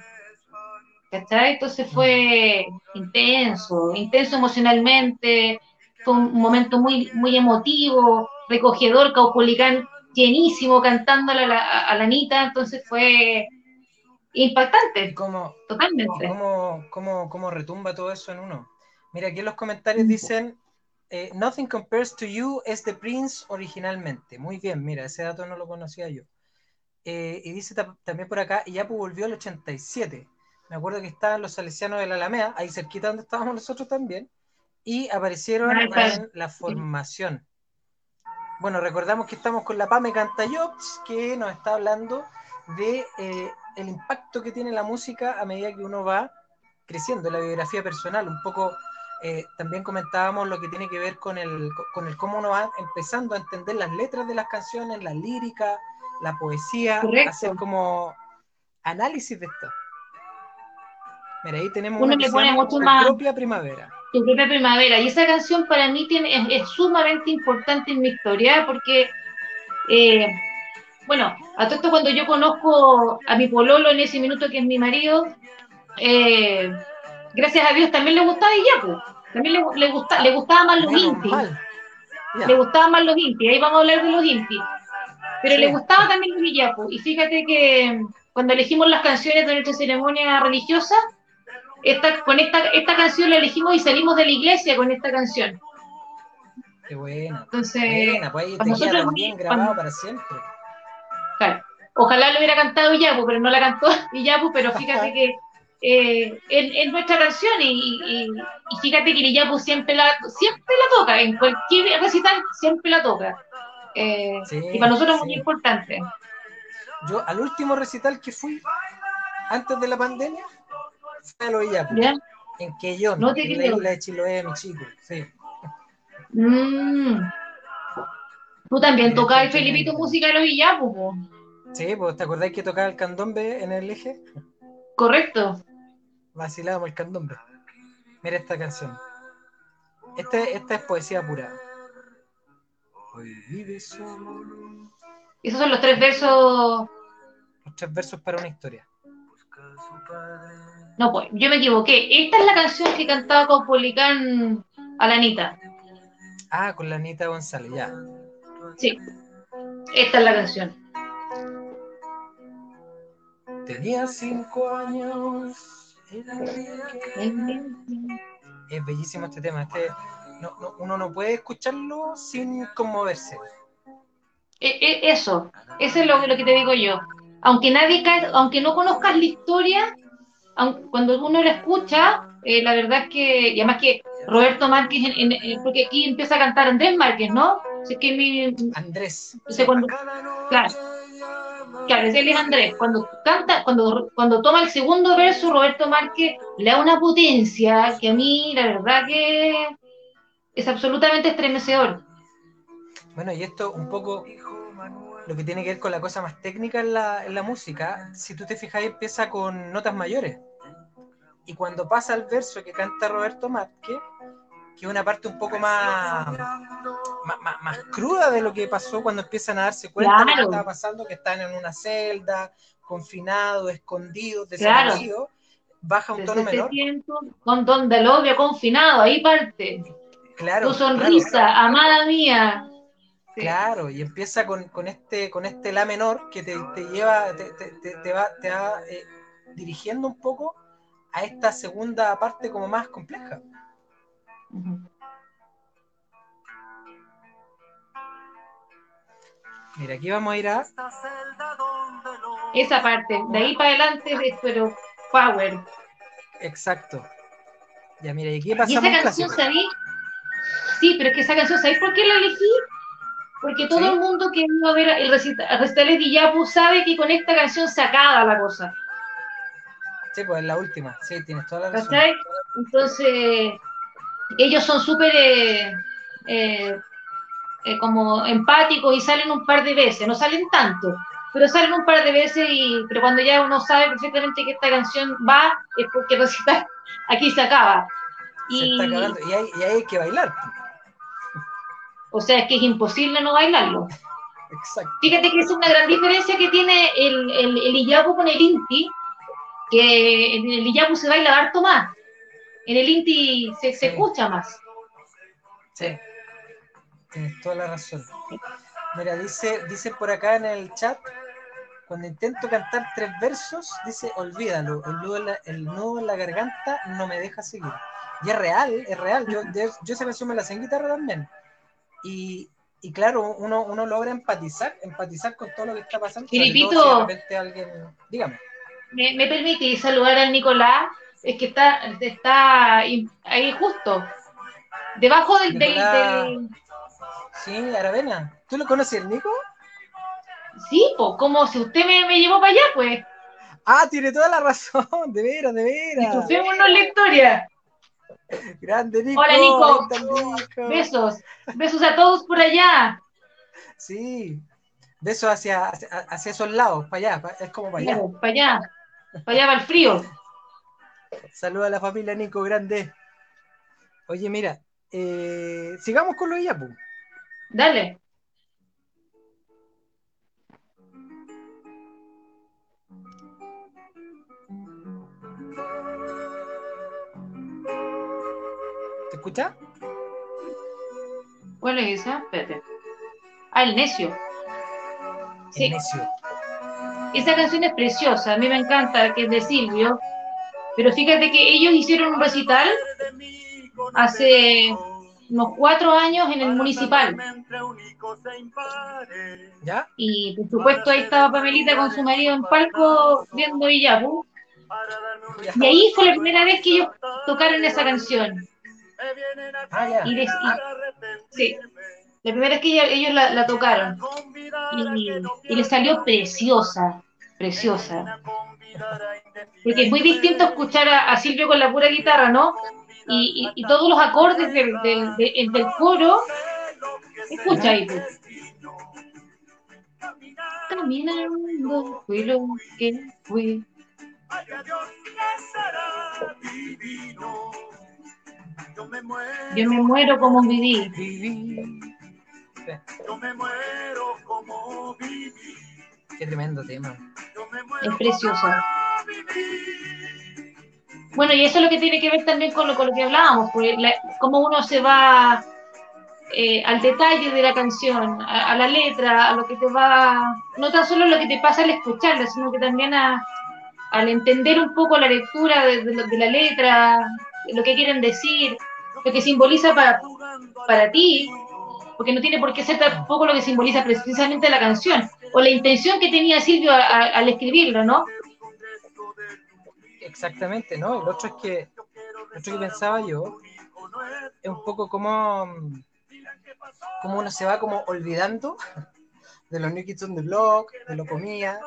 S2: ¿Cachai? Entonces fue intenso, intenso emocionalmente, fue un momento muy, muy emotivo, recogedor, Caupolicán llenísimo cantando a la, a la Anita, entonces fue
S1: ¿Y
S2: impactante,
S1: cómo, y
S2: totalmente.
S1: cómo, cómo retumba todo eso en uno? Mira, aquí en los comentarios dicen, eh, Nothing Compares to You es The Prince originalmente. Muy bien, mira, ese dato no lo conocía yo. Eh, y dice ta- también por acá, Yapu volvió al 87. Me acuerdo que estaban los salesianos de la Alameda, ahí cerquita donde estábamos nosotros también, y aparecieron en la formación. Bueno, recordamos que estamos con la Pame Cantayops, que nos está hablando de eh, el impacto que tiene la música a medida que uno va creciendo, la biografía personal. Un poco eh, también comentábamos lo que tiene que ver con el, con el cómo uno va empezando a entender las letras de las canciones, la lírica, la poesía,
S2: Correcto.
S1: hacer como análisis de esto. Mira, ahí tenemos
S2: Uno
S1: una que
S2: pone mucho más-
S1: propia primavera.
S2: Tu propia primavera. Y esa canción para mí tiene, es, es sumamente importante en mi historia porque, eh, bueno, a todo esto cuando yo conozco a mi pololo en ese minuto que es mi marido, eh, gracias a Dios también le gustaba Iyapu. También le, le, gusta, le gustaba más los intis. Le gustaban más los intis. Ahí vamos a hablar de los intis. Pero
S1: Sí.
S2: le gustaba también los Iyapu. Y fíjate que cuando elegimos las canciones de nuestra ceremonia religiosa, esta, con esta, esta canción la elegimos y salimos de la iglesia con esta canción.
S1: Qué buena.
S2: Entonces,
S1: Buena, pues ahí te queda también grabado
S2: cuando-
S1: para siempre.
S2: claro, ojalá lo hubiera cantado Iyapu, pero no la cantó Iyapu, pero fíjate que eh, es nuestra canción y, y- y fíjate que el Iyapu siempre la, siempre la toca, en cualquier recital siempre la toca. Eh,
S1: Sí,
S2: y para nosotros es muy importante.
S1: Yo al último recital que fui antes de la pandemia fue a lo Iyapu,
S2: ¿ya?
S1: en Quellón,
S2: No te
S1: en la isla de Chiloé, mi chico. Sí.
S2: Mm. Tú también tocabas, Felipito, música de los po.
S1: Sí, pues ¿te acordáis que tocaba el candombe en el eje?
S2: correcto.
S1: Vacilábamos el candombe. Mira esta canción. Este, esta es poesía pura. Hoy vive solo.
S2: Esos son los tres versos.
S1: Los tres versos para una historia.
S2: No, pues, yo me equivoqué. Esta es la canción que cantaba con Policán a la Anita.
S1: Ah, con la Anita González, ya.
S2: Sí. Esta es la canción.
S1: Tenía cinco años. Es bellísimo este tema. Este, no- no- uno no puede escucharlo sin conmoverse.
S2: E- e- Eso, eso es lo, lo que te digo yo. Aunque nadie ca- aunque no conozcas la historia, aun- cuando uno la escucha, eh, la verdad es que, y además que Roberto Márquez, en- en- en- porque aquí empieza a cantar Andrés Márquez, ¿no? Así que mi,
S1: Andrés.
S2: cuando, claro, claro, él es Andrés. Cuando canta, cuando, cuando toma el segundo verso, Roberto Márquez le da una potencia que a mí, la verdad que es absolutamente estremecedor.
S1: Bueno, y esto un poco lo que tiene que ver con la cosa más técnica en la, la música, si tú te fijas, empieza con notas mayores. Y cuando pasa el verso que canta Roberto Márquez, que es una parte un poco más, más, más- más cruda de lo que pasó cuando empiezan a darse cuenta de lo que
S2: Claro.
S1: estaba pasando, que están en una celda, confinados, escondidos,
S2: Claro.
S1: desaparecidos, baja un tono menor.
S2: tiempo, con donde el odio confinado, ahí parte.
S1: Claro,
S2: tu sonrisa,
S1: claro.
S2: amada mía. Sí.
S1: Claro, y empieza con, con este, con este La menor que te, te lleva, te, te- te- va, te va eh, dirigiendo un poco a esta segunda parte como más compleja.
S2: Ujú.
S1: Mira, aquí vamos a ir a.
S2: Esa parte, de ahí para adelante pero power.
S1: Exacto. Ya, mira, y aquí
S2: Y
S1: pasamos
S2: esa
S1: a un
S2: canción. ¿sabí? Sí, pero es que esa canción, ¿sabéis por qué la elegí? Porque todo
S1: ¿Sí?
S2: el mundo que iba a ver el recital de Guillapu sabe que con esta canción se acaba la cosa.
S1: Sí, pues es la última. Sí, tienes toda la razón.
S2: ¿Cachai? Entonces, ellos son súper eh, eh, eh, como empáticos y salen un par de veces, no salen tanto, pero salen un par de veces, y, pero cuando ya uno sabe perfectamente que esta canción va, es porque recital aquí se acaba.
S1: Se
S2: Y,
S1: está acabando. Y hay, y hay que bailar.
S2: o sea, es que es imposible no bailarlo.
S1: Exacto.
S2: Fíjate que es una gran diferencia que tiene el, el, el Iyapu con el Inti, que en el Iyapu se baila harto más, en el Inti se, se
S1: Sí.
S2: escucha más.
S1: Sí. Tienes toda la razón. Mira, dice, dice por acá en el chat, cuando intento cantar tres versos, dice, olvídalo, el nudo en la, el nudo en la garganta no me deja seguir. Y es real, es real. Yo, de- yo esa canción me la sé en guitarra también. Y, y claro, uno, uno logra empatizar, empatizar con todo lo que está pasando.
S2: Filipito.
S1: si alguien, dígame.
S2: ¿Me, me saludar al Nicolás? Es que está, está ahí justo, debajo del... del-
S1: Sí, Aravena. ¿Tú lo conoces, el Nico?
S2: Sí, pues, como si usted me, me llevó para allá, pues.
S1: Ah, tiene toda la razón, de veras, de veras.
S2: Disfrutémonos la historia.
S1: Grande Nico.
S2: Hola, Nico. Besos. Besos a todos por allá.
S1: Sí. Besos hacia, hacia, hacia esos lados, para allá, es como para allá.
S2: Claro, para allá. Para allá va el frío.
S1: Saluda a la familia Nico, grande. Oye, mira, eh, sigamos con lo de Yapu.
S2: Dale.
S1: ¿Te escuchas?
S2: ¿Cuál es esa? Espérate. Ah, el necio. Sí.
S1: El necio.
S2: Esa canción es preciosa, a mí me encanta, que es de Silvio. Pero fíjate que ellos hicieron un recital hace unos cuatro años en el municipal.
S1: ¿Ya?
S2: Y por supuesto ahí estaba Pamelita con su marido en palco viendo Villapu. Y ahí fue la primera vez que ellos tocaron esa canción.
S1: Ah, ya.
S2: Y, de- y- sí, la primera vez que ella- ellos la, la tocaron. Y, y les salió preciosa, preciosa. Porque es muy distinto escuchar a, a Silvio con la pura guitarra, ¿no? Y, y- y todos los acordes del, del, del- del coro, escucha ahí. pues. Caminando fui lo que fui.
S3: Yo me muero,
S2: Yo me muero como viví.
S1: Viví.
S3: yo me muero como viví.
S1: Qué tremendo tema.
S3: Yo me muero
S2: Es precioso.
S3: como viví.
S2: Bueno, y eso es lo que tiene que ver también con lo, con lo que hablábamos, pues, la- cómo uno se va eh, al detalle de la canción, a, la letra, a lo que te va, no tan solo lo que te pasa al escucharla, sino que también a, al entender un poco la lectura de, la letra, lo que quieren decir, lo que simboliza para, para ti, porque no tiene por qué ser tampoco lo que simboliza precisamente la canción, o la intención que tenía Silvio al escribirlo, ¿no?
S1: Exactamente, ¿no? El otro es que, el otro que pensaba yo, es un poco como, como uno se va como olvidando de los New Kids on the Block, de lo comía,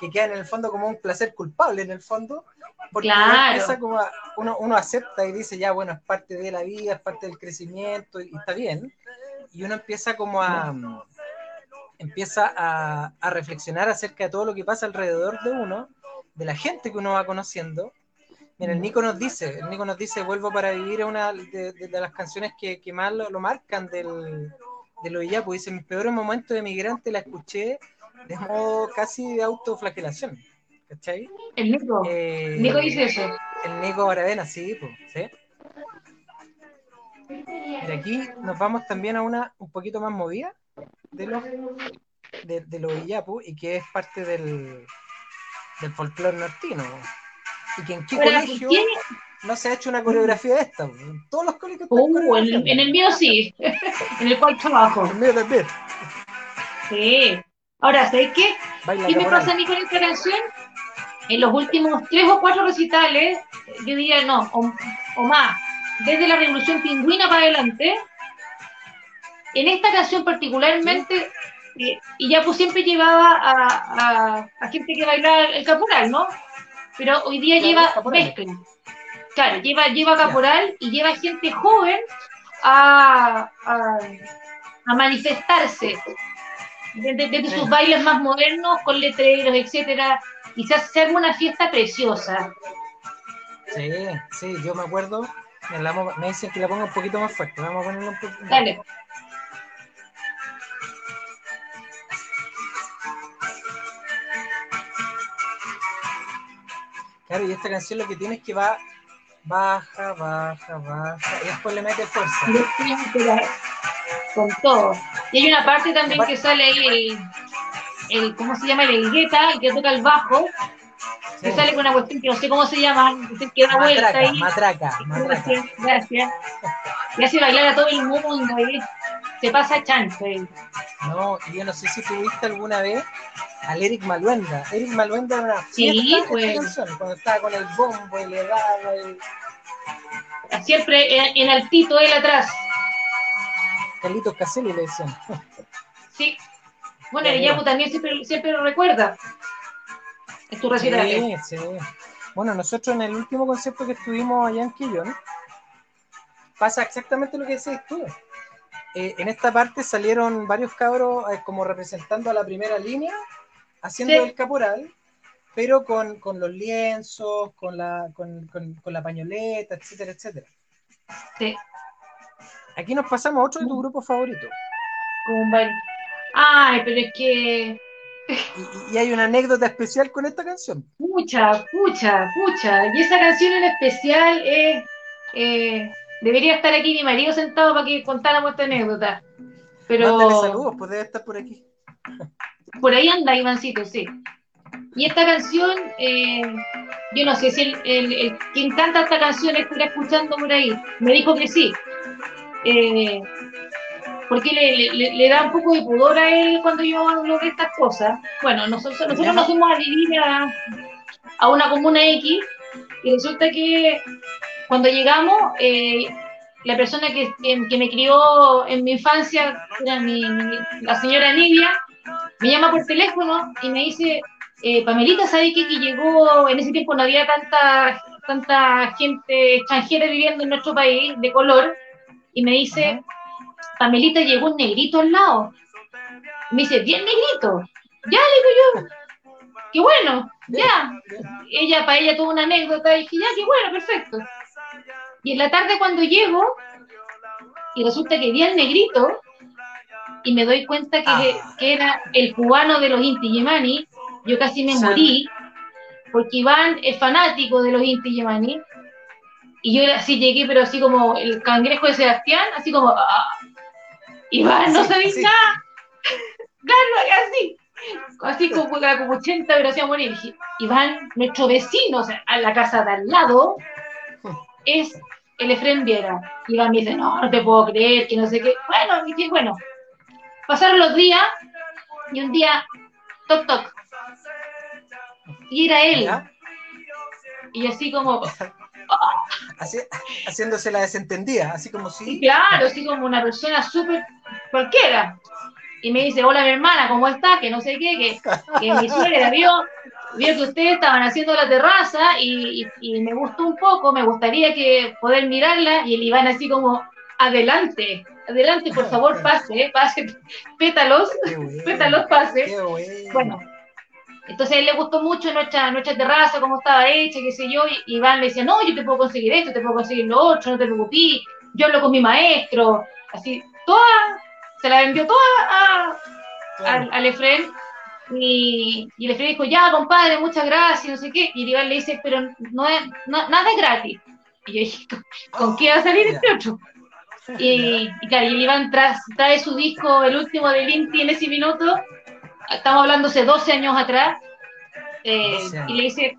S1: que queda en el fondo como un placer culpable en el fondo, porque uno
S2: Claro.
S1: empieza como a- uno, uno acepta y dice ya, bueno, es parte de la vida, es parte del crecimiento y, y está bien, y uno empieza como a empieza a, a reflexionar acerca de todo lo que pasa alrededor de uno, de la gente que uno va conociendo. Mira, el Nico nos dice, el Nico nos dice, vuelvo para vivir es una de, de- de las canciones que, que más lo, lo marcan del, de lo Iyapu. Dice, mis peores momentos de migrante la escuché de modo casi de autoflagelación. ¿Cachai?
S2: El Nico,
S1: Eh,
S2: Nico dice eso.
S1: El Nico Baravena, sí, pues, ¿sí? Mira, aquí nos vamos también a una un poquito más movida de los de, de los Iyapu y que es parte del, del folclore nortino. Y que en qué
S2: Ahora,
S1: colegio
S2: ¿quién-
S1: no se ha hecho una coreografía de esta. En todos los colegios
S2: Uh, en, el, en mío sí, en el cual trabajo.
S1: El mío también.
S2: Sí. Ahora, ¿sabes qué?
S1: Baila
S2: ¿Qué me pasa a mí con esta canción? En los últimos tres o cuatro recitales, yo diría no, o, o más, desde la Revolución Pingüina para adelante, en esta canción particularmente, eh, y ya pues siempre llevaba a, a- a gente que bailaba el caporal, ¿no? Pero hoy día lleva mezcla. Claro, lleva, lleva caporal y lleva gente joven a, a, a manifestarse desde, sus bailes más modernos, con letreros, etcétera. Quizás se arma una fiesta preciosa.
S1: Sí, sí, yo me acuerdo. Me, la me dicen que la ponga un poquito más fuerte. Vamos a ponerla un poquito más Claro, y esta canción lo que tiene es que va baja, baja, baja, y después le mete fuerza.
S2: Con todo. Y hay una parte también que sale ahí el, el ¿cómo se llama? El gueta, el que toca el bajo, que
S1: Sí.
S2: sale con una cuestión que no sé cómo se llama, que vuelta
S1: Matraca,
S2: ahí.
S1: matraca, matraca.
S2: Gracias, gracias. Y hace bailar a todo el mundo ahí. Se pasa chancho ahí.
S1: No, y yo no sé si tuviste alguna vez al Eric Maluenda. Eric Maluenda era una
S2: Sí,
S1: fiesta esta
S2: pues.
S1: canción, cuando estaba con el bombo y le daba el
S2: Siempre en, en altito él atrás.
S1: Carlitos Caselli le decían.
S2: Sí. Bueno, el. Yapu también siempre, siempre lo recuerda. Es tu recital.
S1: Sí, sí. Bueno, nosotros en el último concierto que estuvimos allá en Quillón, pasa exactamente lo que decís tú. Eh, en esta parte salieron varios cabros eh, como representando a la primera línea, haciendo
S2: Sí.
S1: el caporal, pero con, con los lienzos, con la, con, con- con la pañoleta, etcétera, etcétera.
S2: Sí,
S1: Aquí nos pasamos a otro de tu grupo favorito.
S2: como un baile. Ay, pero es que.
S1: Y hay una anécdota especial con esta canción.
S2: Pucha, pucha, pucha. Y esa canción en especial es. eh, debería estar aquí mi marido sentado para que contáramos esta anécdota. Pero.
S1: Mándale saludos, pues debe estar por aquí.
S2: Por ahí anda Ivancito, sí. Y esta canción, eh, yo no sé si el, el- el- quien canta esta canción estará escuchando por ahí. Me dijo que sí. Eh, porque le, le- le- da un poco de pudor a él cuando yo hablo de estas cosas. Bueno, nosotros, nosotros nos fuimos a vivir a, a una comuna X y resulta que cuando llegamos, eh, la persona que, que- me crió en mi infancia, era mi- mi- la señora Nidia, me llama por teléfono y me dice, eh, Pamelita, ¿sabes qué? Que llegó, en ese tiempo no había tanta, tanta gente extranjera viviendo en nuestro país de color, y me dice. Pamelita, llegó un negrito al lado. Me dice, bien negrito. Ya, le digo yo, qué bueno, ya. Ella, para ella tuvo una anécdota, y dije, ya, qué bueno, perfecto. Y en la tarde cuando llego, y resulta que vi al negrito, y me doy cuenta que,
S1: Ah.
S2: que era el cubano de los Inti Yemani, yo casi me
S1: Sí.
S2: morí, porque Iván es fanático de los Inti Yemani, y yo así llegué, pero así como el cangrejo de Sebastián, así como, ah, Iván, no sabéis nada, claro, así, así como, como 80, pero hacía morir. Dije, Iván, nuestro vecino, o sea, a la casa de al lado, es el Efren Viera. Iván me dice, no, no te puedo creer, que no sé qué. Bueno, dije, bueno, pasaron los días, y un día, toc, toc, y era él,
S1: ¿Ya?
S2: y así como,
S1: Haci- haciéndose la desentendida, así como si.
S2: claro, así como una persona súper cualquiera. Y me dice, hola mi hermana, ¿cómo estás? Que no sé qué, que, que mi suegra vio, vio que ustedes estaban haciendo la terraza y, y- y me gustó un poco, me gustaría que poder mirarla. Y el Iván así como, adelante, adelante, por favor, pase, eh, pase, pétalos,
S1: bueno.
S2: pétalos, pase.
S1: Bueno.
S2: Bueno, entonces a él le gustó mucho nuestra, nuestra terraza, cómo estaba hecha, qué sé yo, y Iván le decía, no, yo te puedo conseguir esto, te puedo conseguir lo otro, no te preocupes, yo hablo con mi maestro, así, toda, se la vendió toda a-
S1: Claro.
S2: al, al Efren, y, y el Efren dijo, ya, compadre, muchas gracias, no sé qué, y Iván le dice, pero no es, no- nada es gratis. Y yo dije, ¿con, con qué va a salir este otro? Y, y claro, y el Iván tras, trae su disco, el último de Linty en ese minuto, estamos hablando hace 12 años atrás, eh,
S1: 12 años.
S2: y le dice,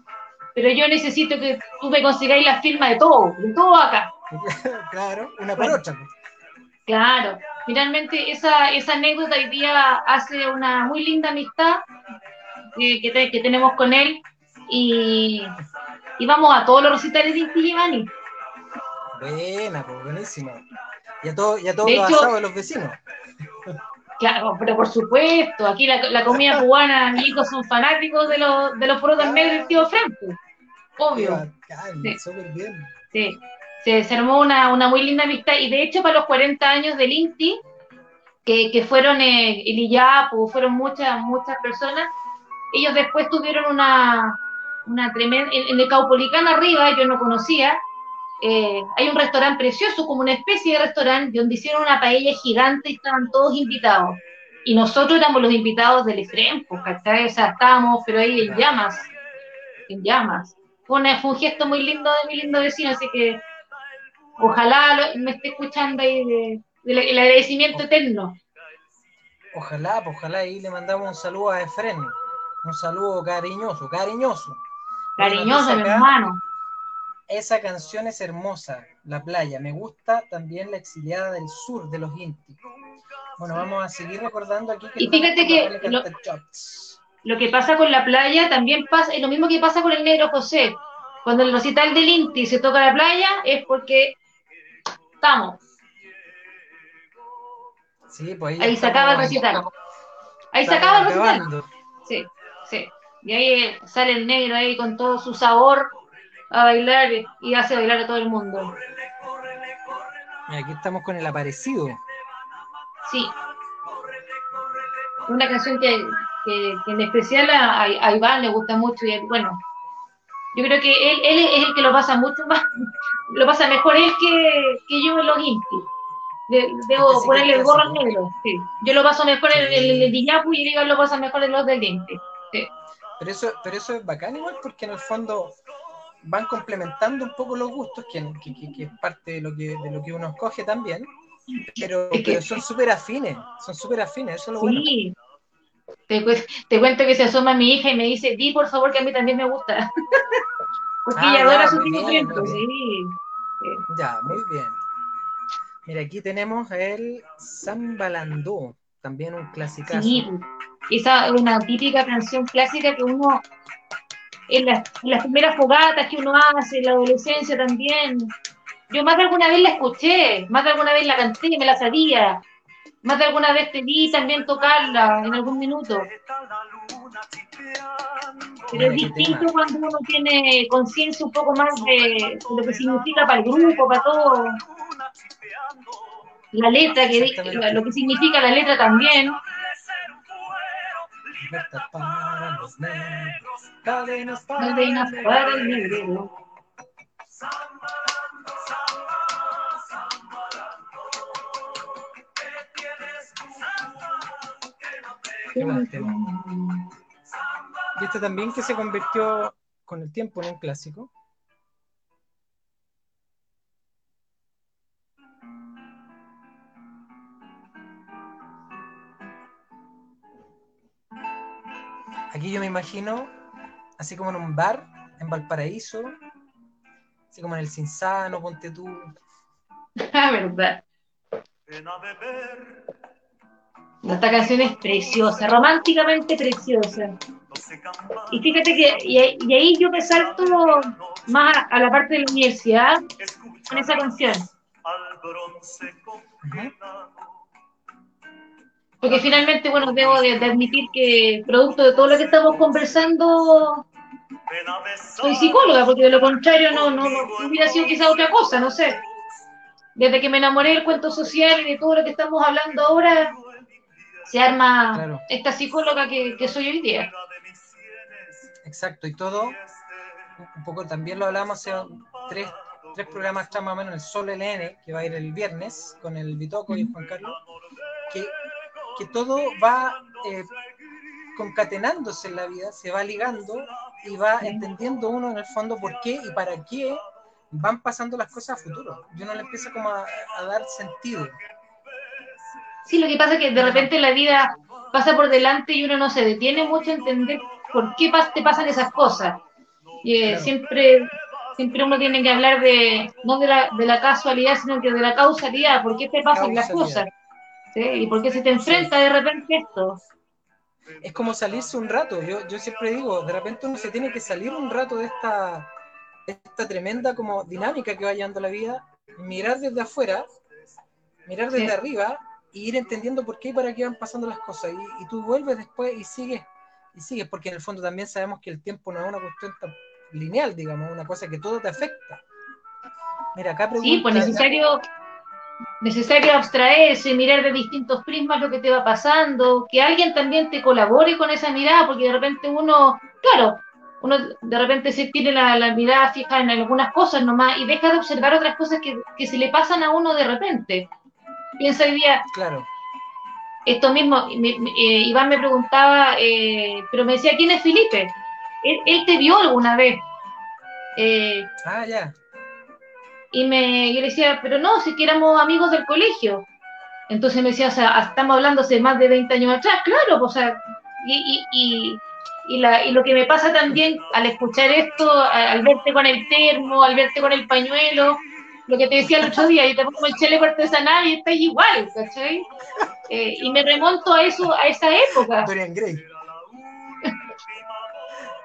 S2: pero yo necesito que tú me consigáis la firma de todo, de todo acá.
S1: claro, una por otra. pues.
S2: Claro, finalmente esa, esa anécdota hoy día hace una muy linda amistad eh, que, te- que tenemos con él y, y vamos a todos los recitales de Inti Gimani.
S1: Buena, pues, buenísima. Y a, todo, y a todos
S2: De
S1: los
S2: hecho-
S1: asados de los vecinos.
S2: Claro, pero por supuesto, aquí la, la comida cubana, mis hijos son fanáticos de los, de los porotos negros del tío Franco. Obvio.
S1: Bacán,
S2: Sí.
S1: súper bien.
S2: Sí, se, se armó una, una muy linda amistad y de hecho para los 40 años del INTI, que, que fueron eh, el IYAPU, fueron muchas, muchas personas, ellos después tuvieron una, una tremenda, en, en el Caupolicán arriba, yo no conocía, eh, hay un restaurante precioso, como una especie de restaurante, donde hicieron una paella gigante y estaban todos invitados. Y nosotros éramos los invitados del Efrem, pues, ¿cachai? O sea, estábamos, pero ahí en llamas, en llamas. Fue, una- fue un gesto muy lindo de mi lindo vecino, así que ojalá lo- me esté escuchando ahí de, el agradecimiento eterno.
S1: Ojalá, pues, ojalá ahí le mandamos un saludo a Efren. Un saludo cariñoso, cariñoso.
S2: Cariñoso, mi hermano.
S1: Esa canción es hermosa, La Playa. Me gusta también la exiliada del sur de los Inti. Bueno, vamos a seguir recordando aquí que
S2: Y fíjate que lo- que pasa con la playa también pasa, es lo mismo que pasa con el negro José. Cuando el recital del Inti se toca la playa es porque estamos.
S1: Sí, pues
S2: Ahí se acaba el
S1: estamos-
S2: recital. Ahí se acaba el recital. Sí, sí. Y ahí sale el negro ahí con todo su sabor a bailar y hace bailar a todo el mundo.
S1: Aquí estamos con el aparecido.
S2: Sí. Una canción que, que- que en especial a, a Iván le gusta mucho y bueno, yo creo que él, él es el que lo pasa mucho más, lo pasa mejor él que, que yo en los Inti. De- debo
S1: sí
S2: ponerle el gorro negro. Sí. Yo lo paso mejor en
S1: Sí.
S2: el, el, el Dillapu y Iván lo pasa mejor en los del Inti.
S1: Pero eso, pero eso es bacán igual porque en el fondo van complementando un poco los gustos, que, que- que- que es parte de lo que, de lo que uno escoge también. Pero, pero son súper afines, son súper afines, eso es lo bueno.
S2: Sí. Te, te cuento que se asoma mi hija y me dice, di por favor que a mí también me gusta. Porque
S1: Ah,
S2: ella adora su
S1: muy
S2: tipo
S1: bien,
S2: tiempo,
S1: muy
S2: sí.
S1: Ya, muy bien. Mira, aquí tenemos el Sambalandó, también un clasicazo.
S2: Sí, esa es una típica canción clásica que uno, en las, en las primeras fogatas que uno hace, en la adolescencia también. Yo más de alguna vez la escuché, más de alguna vez la canté, me la sabía, más de alguna vez te vi también tocarla en algún minuto. Pero es distinto cuando uno tiene conciencia un poco más de, lo que significa para el grupo, para todo. La letra, que, lo que significa la letra también
S1: libertad para para,
S2: el,
S1: negro. Y este también que se convirtió con el tiempo en un clásico. Aquí yo me imagino, así como en un bar en Valparaíso, así como en el Cinsano, ponte tú.
S2: Ah, verdad. Esta canción es preciosa, románticamente preciosa. Y fíjate que, y, ahí- y ahí yo me salto más a, la parte de la universidad con esa canción.
S3: Al bronce congelado.
S2: Porque finalmente, bueno, debo de, de admitir que producto de todo lo que estamos conversando, soy psicóloga, porque de lo contrario no, no, no hubiera sido quizá otra cosa, no sé. Desde que me enamoré del cuento social y de todo lo que estamos hablando ahora, se arma
S1: Claro.
S2: esta psicóloga que, que soy hoy día.
S1: Exacto, y todo, un poco también lo hablamos hace tres, tres programas más o menos, el Sol LN, que va a ir el viernes con el Bitoco y Juan Carlos, que, que todo va eh, concatenándose en la vida, se va ligando y va entendiendo uno en el fondo por qué y para qué van pasando las cosas a futuro. Y uno le empieza como a, a dar sentido.
S2: Sí, lo que pasa es que de repente la vida pasa por delante y uno no se detiene mucho a entender por qué te pasan esas cosas. Y, eh,
S1: Claro.
S2: siempre, siempre uno tiene que hablar de, no de la, de la casualidad, sino que de la causalidad, por qué te pasan las cosas. ¿Sí? Y por qué se te enfrenta de repente esto.
S1: es como salirse un rato. Yo, yo siempre digo, de repente uno se tiene que salir un rato de esta, de esta tremenda como dinámica que va llevando la vida, mirar desde afuera, mirar desde
S2: Sí.
S1: arriba y ir entendiendo por qué y para qué van pasando las cosas. Y, y tú vuelves después y sigues, y sigues, porque en el fondo también sabemos que el tiempo no es una cuestión tan lineal, digamos, una cosa que todo te afecta. Mira, acá pregunta,
S2: Sí, pues necesario, necesario abstraerse, mirar de distintos prismas lo que te va pasando, que alguien también te colabore con esa mirada, porque de repente uno, claro, uno de repente se tiene la, la mirada fija en algunas cosas nomás y deja de observar otras cosas que, que se le pasan a uno de repente. Piensa hoy día,
S1: Claro,
S2: esto mismo, me- me- eh, Iván me preguntaba, eh, pero me decía, ¿quién es Felipe? Él, él te vio alguna vez. Eh,
S1: ah, ya,
S2: y me, yo decía, pero no, si que éramos amigos del colegio. Entonces me decía, o sea, estamos hablando hace más de 20 años atrás, claro, pues, o sea, y, y, y, y la, y lo que me pasa también al escuchar esto, al verte con el termo, al verte con el pañuelo, lo que te decía el otro día, yo te pongo el chaleco artesanal y estás igual, ¿cachai? Eh, y me remonto a eso, a esa época.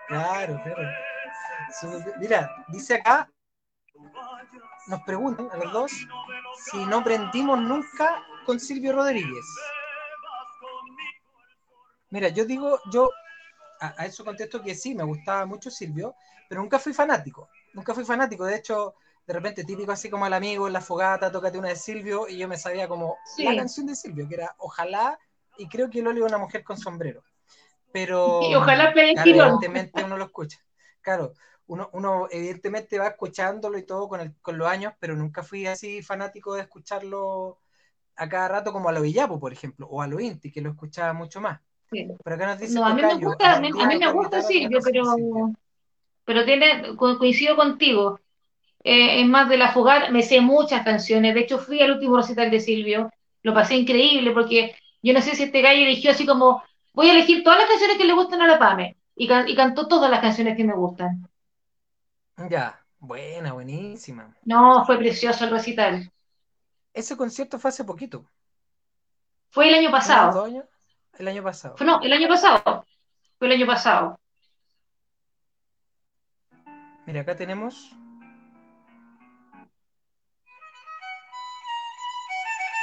S1: Claro, claro. Mira, dice acá, nos preguntan a los dos si no prendimos nunca con Silvio Rodríguez. Mira, yo digo, yo a, a eso contesto que sí, me gustaba mucho Silvio, pero nunca fui fanático. Nunca fui fanático. De hecho, de repente, típico así como al amigo en la fogata, tócate una de Silvio, y yo me sabía como
S2: Sí.
S1: la canción de Silvio, que era Ojalá, y creo que Loli era una mujer con sombrero. Pero
S2: Y ojalá
S1: claro, evidentemente uno lo escucha. Claro, uno, uno evidentemente va escuchándolo y todo con, el, con los años, pero nunca fui así fanático de escucharlo a cada rato como a lo Villapo, por ejemplo, o a lo Inti, que lo escuchaba mucho más.
S2: Sí.
S1: Pero acá nos
S2: No, a mí me
S1: Tocayo,
S2: gusta, a mí,
S1: día
S2: a mí me gusta Silvio, pero,
S1: Silvio.
S2: pero tiene, co- coincido contigo. Eh, es más de la fogata, me sé muchas canciones. De hecho, fui al último recital de Silvio, lo pasé increíble porque yo no sé si este gallo eligió así como, voy a elegir todas las canciones que le gustan a la Pame. Y, can- y cantó todas las canciones que me gustan.
S1: Ya, buena, buenísima.
S2: No, fue precioso el recital.
S1: Ese concierto fue hace poquito.
S2: Fue el año
S1: ¿Unos
S2: pasado.
S1: dos años? El año pasado.
S2: Fue, no, el año pasado. Fue el año pasado.
S1: Mira, acá tenemos.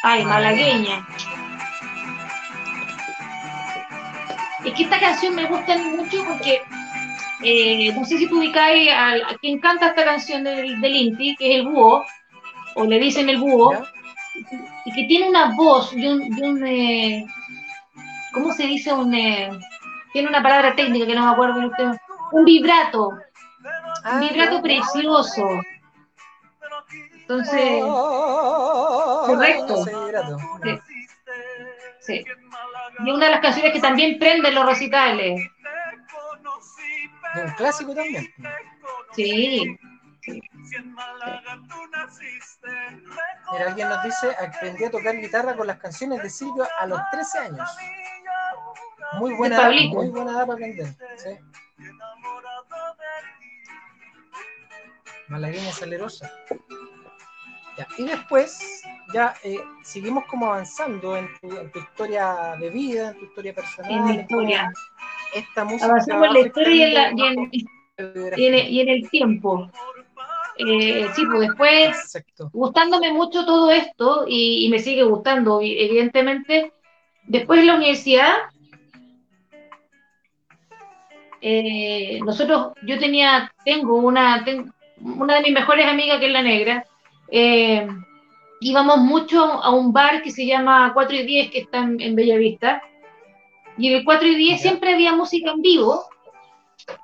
S2: Ay, malagueña. Es que esta canción me gusta mucho porque eh, no sé si tú ubicáis al- a, quien canta esta canción del, del Inti, que es el búho, o le dicen el búho, y que tiene una voz de un, de un eh, ¿cómo se dice? Un, eh, tiene una palabra técnica que no me acuerdo, un vibrato, un
S1: Ah,
S2: vibrato precioso. Entonces,
S1: Oh,
S2: Correcto. Sí. sí. Y una de las canciones que también prende los recitales.
S1: Un clásico también.
S2: Sí.
S1: Mira, alguien nos dice, aprendí a tocar guitarra con las canciones de Silvio a los 13 años. Muy buena, muy buena edad para aprender. ¿sí? Malagueña salerosa. Ya, Y después, ya eh, seguimos como avanzando en tu, en tu historia de vida, en tu historia personal.
S2: En mi
S1: en. Esta música.
S2: Avanzamos en
S1: va
S2: la historia y en, la- y en- y el, y en el tiempo. Eh, sí, pues después
S1: Exacto.
S2: gustándome mucho todo esto y, y me sigue gustando, evidentemente. Después en la universidad, eh, nosotros, yo tenía, tengo una, ten- una de mis mejores amigas que es la negra, eh, íbamos mucho a un bar que se llama 4 y 10, que está en, en Bellavista, y en el 4 y 10
S1: Ya.
S2: siempre había música en vivo,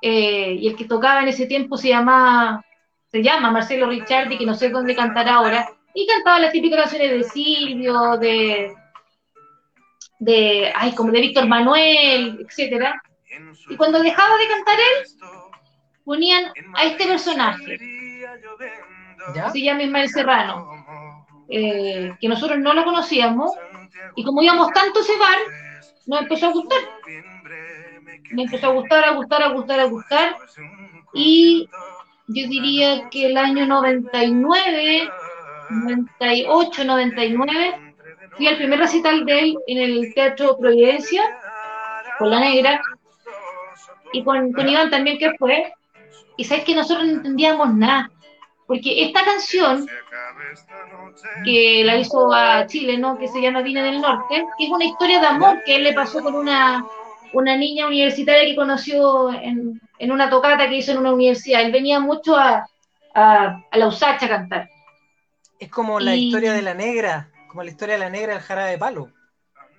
S2: eh, y el que tocaba en ese tiempo se llama, se llama Marcelo Ricciardi, que no sé dónde cantará ahora, y cantaba las típicas canciones de Silvio, de, de, ay, como de Víctor Manuel, etcétera. Y cuando dejaba de cantar él, ponían a este personaje,
S1: ¿Ya?
S2: se llama Ismael Serrano, eh, que nosotros no lo conocíamos, y como íbamos tanto a ese bar, nos empezó a gustar. Me empezó a gustar, a gustar, a gustar, a gustar, y yo diría que el año 99, 98, 99, fui al primer recital de él en el Teatro Providencia, con la negra, y con, con Iván también que fue, y sabes que nosotros no entendíamos nada, porque esta canción que la hizo a Chile, ¿no? que se llama Vine del Norte, que es una historia de amor que él le pasó con una, una niña universitaria que conoció en, en una tocata que hizo en una universidad. Él venía mucho a, a, a la Usacha a cantar.
S1: Es como la
S2: Y-
S1: historia de la negra, como la historia de la negra del jarabe de palo,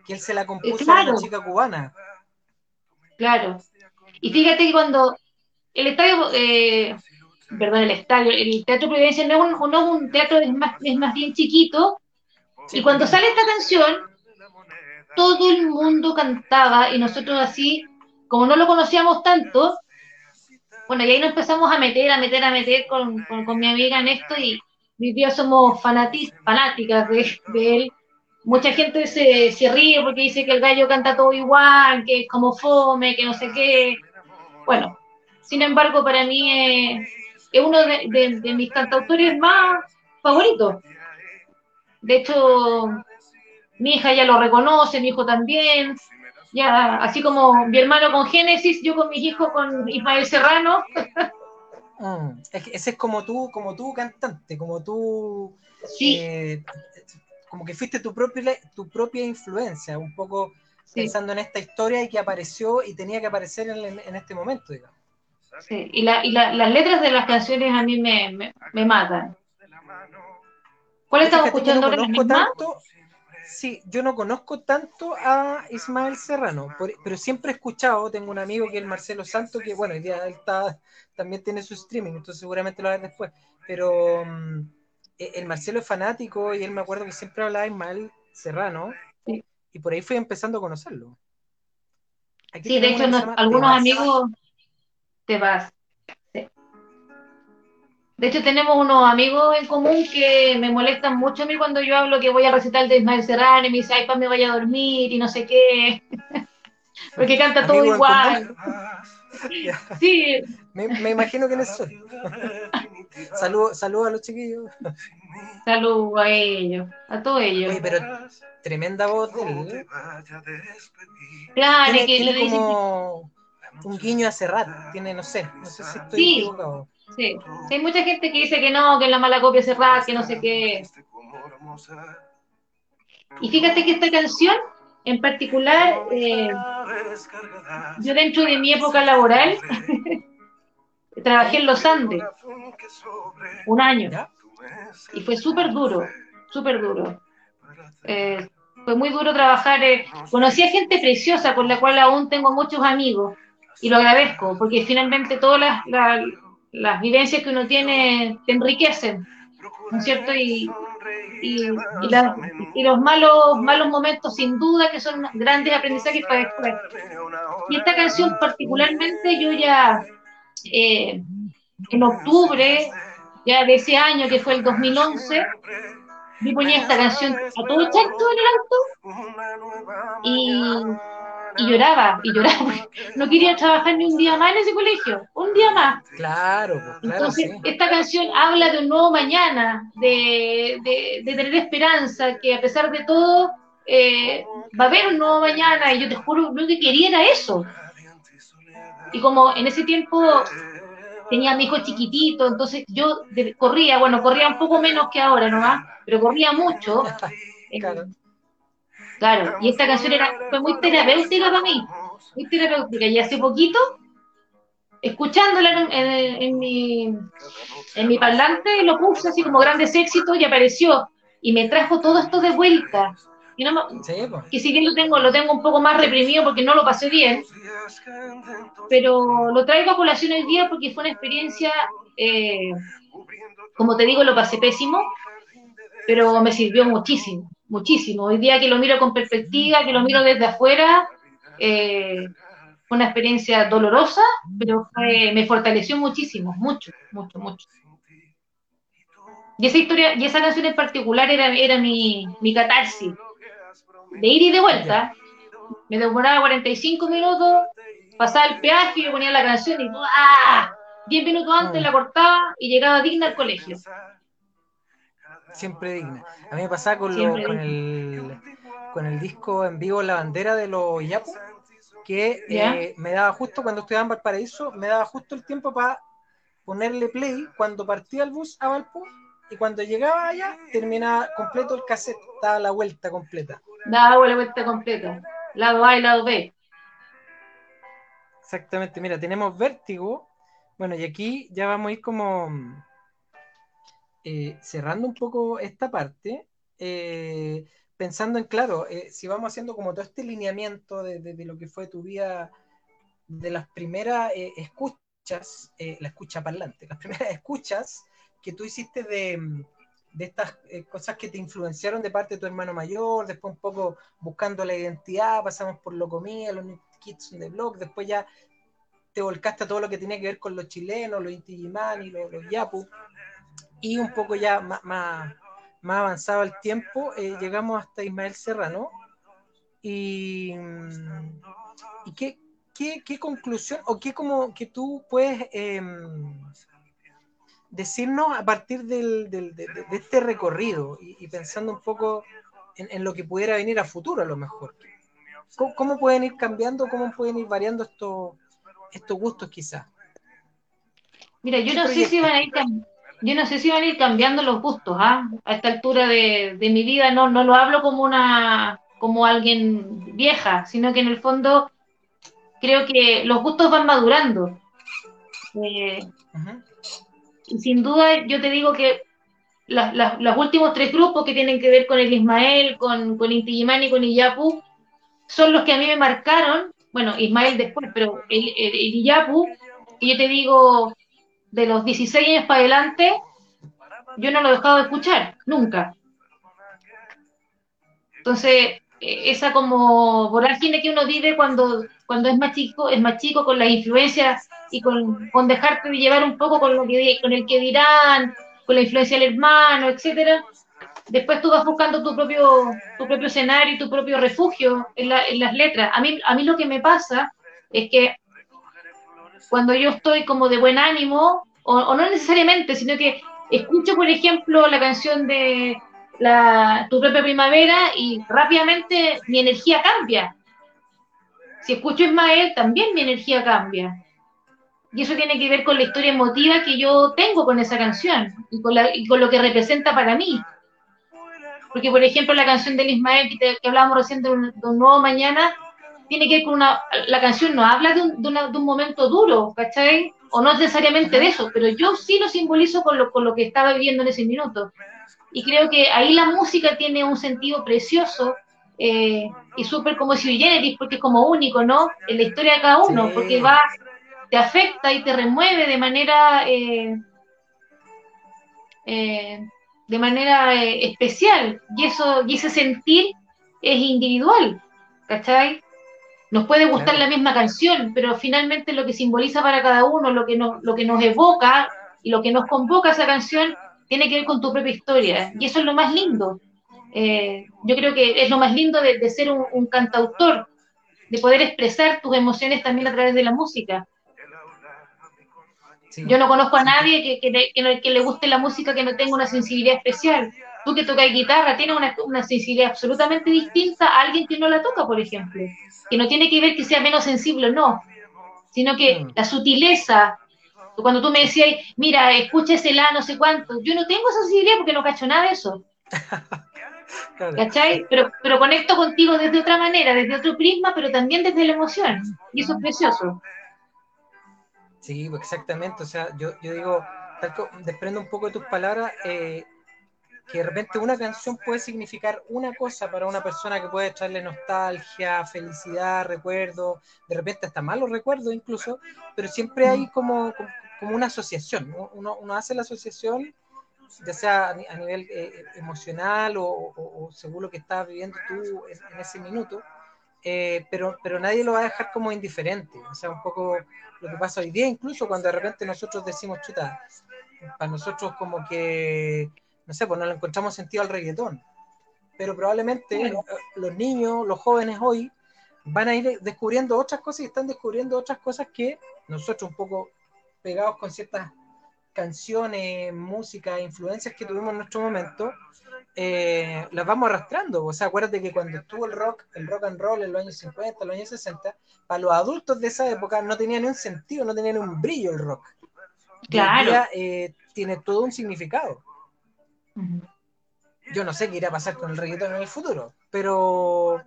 S1: que él se la compuso a una chica cubana.
S2: Claro. Y fíjate que cuando el estadio, eh, perdón, el estadio, el Teatro Providencia no es un, teatro, es más, es más bien chiquito, y cuando sale esta canción, todo el mundo cantaba y nosotros así, como no lo conocíamos tanto, bueno, y ahí nos empezamos a meter, a meter, a meter con, con, mi amiga en esto y mi tía somos fanati- fanáticas de, de él. Mucha gente se, se ríe porque dice que el gallo canta todo igual, que es como fome, que no sé qué. Bueno, sin embargo, para mí es, es uno de, de- de mis cantautores más favoritos. De hecho, mi hija ya lo reconoce, mi hijo también. Ya, así como mi hermano con Génesis, yo con mis hijos con Ismael Serrano.
S1: Mm, es que ese es como tú, como tú cantante, como tú,
S2: Sí,
S1: eh, como que fuiste tu propia, tu propia influencia, un poco
S2: sí,
S1: pensando en esta historia y que apareció y tenía que aparecer en, en este momento, digamos.
S2: Sí. Y, la, y la- las letras de las canciones a mí me, me, me matan. ¿Cuál estamos escuchando
S1: sí, yo no conozco tanto a Ismael Serrano, por- pero siempre he escuchado, tengo un amigo que es el Marcelo Santo, que bueno, él está, también tiene su streaming, entonces seguramente lo va a ver después, pero mm, eh, el Marcelo es fanático y él me acuerdo que siempre hablaba de Ismael Serrano,
S2: Sí.
S1: y por ahí fui empezando a conocerlo. Aquí
S2: Sí, de hecho, algunos amigos te vas. Sí. De hecho, tenemos unos amigos en común que me molestan mucho a mí cuando yo hablo que voy a recitar de Ismael Serrano y me dice, ay, pa, me vaya a dormir y no sé qué. Porque canta todo igual.
S1: Ya,
S2: Sí,
S1: Me, me imagino quiénes son. Saludos saludo a los chiquillos.
S2: saludo a ellos, a todos ellos.
S1: Oye, pero tremenda voz de él. ¿eh?
S2: Claro,
S1: Tiene,
S2: que
S1: tiene
S2: le dicen
S1: como un guiño a Serrat. Tiene, no sé, no sé si estoy
S2: Sí.
S1: equivocado.
S2: sí. Hay mucha gente que dice que no, que es la mala copia cerrada, que no sé qué. Y fíjate que esta canción, en particular, eh, yo dentro de mi época laboral, trabajé en los Andes un año y fue súper duro, súper duro. Eh, fue muy duro trabajar. eh, conocí a gente preciosa con la cual aún tengo muchos amigos y lo agradezco porque finalmente todas las, las, vivencias que uno tiene te enriquecen, ¿no es cierto? Y, y, los malos, malos momentos sin duda que son grandes aprendizajes para después. Y esta canción particularmente yo ya eh, en octubre ya de ese año que fue el 2011 me ponía esta canción a todo chancho en el auto y lloraba, y lloraba. No quería trabajar ni un día más en ese colegio, un día más.
S1: Claro, pues, claro,
S2: Entonces,
S1: sí.
S2: esta canción habla de un nuevo mañana, de, de- de tener esperanza, que a pesar de todo eh, va a haber un nuevo mañana, y yo te juro, lo que quería era eso. Y como en ese tiempo tenía a mi hijo chiquitito, entonces yo corría, bueno, corría un poco menos que ahora nomás, pero corría mucho. Eh,
S1: Claro.
S2: Claro, y esta canción era, fue muy terapéutica para mí, muy terapéutica. Y hace poquito, escuchándola en, en- en mi, en mi parlante, lo puse así como grandes éxitos y apareció. Y me trajo todo esto de vuelta. Y no me-
S1: Sí, pues.
S2: que si bien lo tengo, lo tengo un poco más reprimido porque no lo pasé bien, pero lo traigo a colación hoy día porque fue una experiencia, eh, como te digo, lo pasé pésimo, pero me sirvió muchísimo, muchísimo. Hoy día que lo miro con perspectiva, que lo miro desde afuera, eh, fue una experiencia dolorosa, pero fue- me fortaleció muchísimo, mucho, mucho, mucho. Y esa historia, y esa canción en particular era, era mi, mi catarsis, de ir y de vuelta. Me demoraba 45 minutos, pasaba el peaje, yo ponía la canción y ¡ah! 10 minutos antes la cortaba y llegaba digna al colegio.
S1: Siempre digna. A mí me pasaba con, lo- con, el, con el disco en vivo La Bandera de los Yapu, que eh, me daba justo cuando estudiaba en Valparaíso, me daba justo el tiempo para ponerle play cuando partía el bus a Valpo y cuando llegaba allá terminaba completo el cassette, estaba la vuelta completa.
S2: Daba la vuelta completa. Lado A y lado B.
S1: Exactamente, mira, tenemos vértigo. Bueno, y aquí ya vamos a ir como eh, cerrando un poco esta parte, eh, pensando en, claro, eh, si vamos haciendo como todo este lineamiento de, lo que fue tu vida, de las primeras escuchas, la escucha parlante, las primeras escuchas que tú hiciste de, estas cosas que te influenciaron de parte de tu hermano mayor, después un poco buscando la identidad, pasamos por Locomía, los Kids on the Block, después ya te volcaste a todo lo que tenía que ver con los chilenos, los Inti Illimani, los, los Yapu, y un poco ya más, más, más avanzado el tiempo, eh, llegamos hasta Ismael Serrano. Y, mm, ¿y qué, qué, qué conclusión o qué como que tú puedes em, decirnos a partir del, del- de, este recorrido y, y pensando un poco en, en lo que pudiera venir a futuro a lo mejor? ¿Cómo, cómo pueden ir cambiando, cómo pueden ir variando estos, estos gustos quizás?
S2: Mira, yo
S1: ¿Qué
S2: no sé si
S1: proyecto?
S2: van a ir cam- yo no sé si van a ir cambiando los gustos, ¿ah? A esta altura de, de mi vida no, no lo hablo como una como alguien vieja, sino que en el fondo creo que los gustos van madurando. Eh, y sin duda yo te digo que las- las- los últimos tres grupos que tienen que ver con el Ismael, con, con Inti y con Iyapu, son los que a mí me marcaron, bueno, Ismael después, pero el, el, el Iyapu, que yo te digo, de los 16 años para adelante, yo no lo he dejado de escuchar, nunca. Entonces, eh, esa como vorágine que uno vive cuando, cuando es más chico, es más chico con las influencias y con, con dejarte de llevar un poco con lo que con el que dirán, con la influencia del hermano, etcétera. Después tú vas buscando tu propio, tu propio escenario tu propio refugio en, la- en las letras. A mí, a mí lo que me pasa es que cuando yo estoy como de buen ánimo, o, no necesariamente, sino que escucho, por ejemplo, la canción de la, Tu propia primavera y rápidamente mi energía cambia. Si escucho Ismael, también mi energía cambia. Y eso tiene que ver con la historia emotiva que yo tengo con esa canción y con, la- y con lo que representa para mí. Porque, por ejemplo, la canción del Ismael que, te- que hablábamos recién de un, de un nuevo mañana, tiene que ver con una. La canción no habla de un, de una- de un momento duro, ¿cachai? O no necesariamente de eso, pero yo sí lo simbolizo con lo, con lo que estaba viviendo en ese minuto. Y creo que ahí la música tiene un sentido precioso eh, y súper como si generis, porque es como único, ¿no? En la historia de cada uno,
S1: Sí.
S2: porque va, te afecta y te remueve de manera. eh, eh, de manera eh, especial y eso y ese sentir es individual, ¿cachai? Nos puede gustar
S1: Claro.
S2: la misma canción, pero finalmente lo que simboliza para cada uno, lo que nos, lo que nos evoca y lo que nos convoca esa canción tiene que ver con tu propia historia. Y eso es lo más lindo. Eh, yo creo que es lo más lindo de, de ser un, un cantautor, de poder expresar tus emociones también a través de la música.
S1: Sí.
S2: Yo no conozco a nadie que, que que que le guste la música que no tenga una sensibilidad especial. Tú que tocas guitarra tienes una, una sensibilidad absolutamente distinta a alguien que no la toca, por ejemplo. Que no tiene que ver que sea menos sensible o no, sino que
S1: Mm.
S2: la sutileza. Cuando tú me decías, mira, escucha ese la, no sé cuánto, yo no tengo esa sensibilidad porque no cacho nada de eso.
S1: Claro.
S2: ¿Cachai? Pero, pero conecto contigo desde otra manera, desde otro prisma, pero también desde la emoción. Y eso es precioso.
S1: Sí, exactamente. O sea, yo, yo digo, tal desprendo un poco de tus palabras, eh, que de repente una canción puede significar una cosa para una persona que puede traerle nostalgia, felicidad, recuerdo, de repente hasta malos recuerdos incluso, pero siempre hay como, como, una asociación. ¿no? Uno, uno hace la asociación, ya sea a nivel eh, emocional o, o- o según lo que estás viviendo tú en, en ese minuto, eh, pero, pero nadie lo va a dejar como indiferente. O sea, un poco lo que pasa hoy día, incluso cuando de repente nosotros decimos, chuta, para nosotros como que, no sé, pues no le encontramos sentido al reggaetón. Pero probablemente eh, los niños, los jóvenes hoy, van a ir descubriendo otras cosas y están descubriendo otras cosas que nosotros un poco pegados con ciertas canciones, música, influencias que tuvimos en nuestro momento, eh, las vamos arrastrando. O sea, acuérdate que cuando estuvo el rock, el rock and roll en los años 50, en los años 60, para los adultos de esa época no tenía ni un sentido, no tenía ni un brillo el rock.
S2: Claro.
S1: día, eh, tiene todo un significado. Yo no sé qué irá a pasar con el reggaetón en el futuro, pero...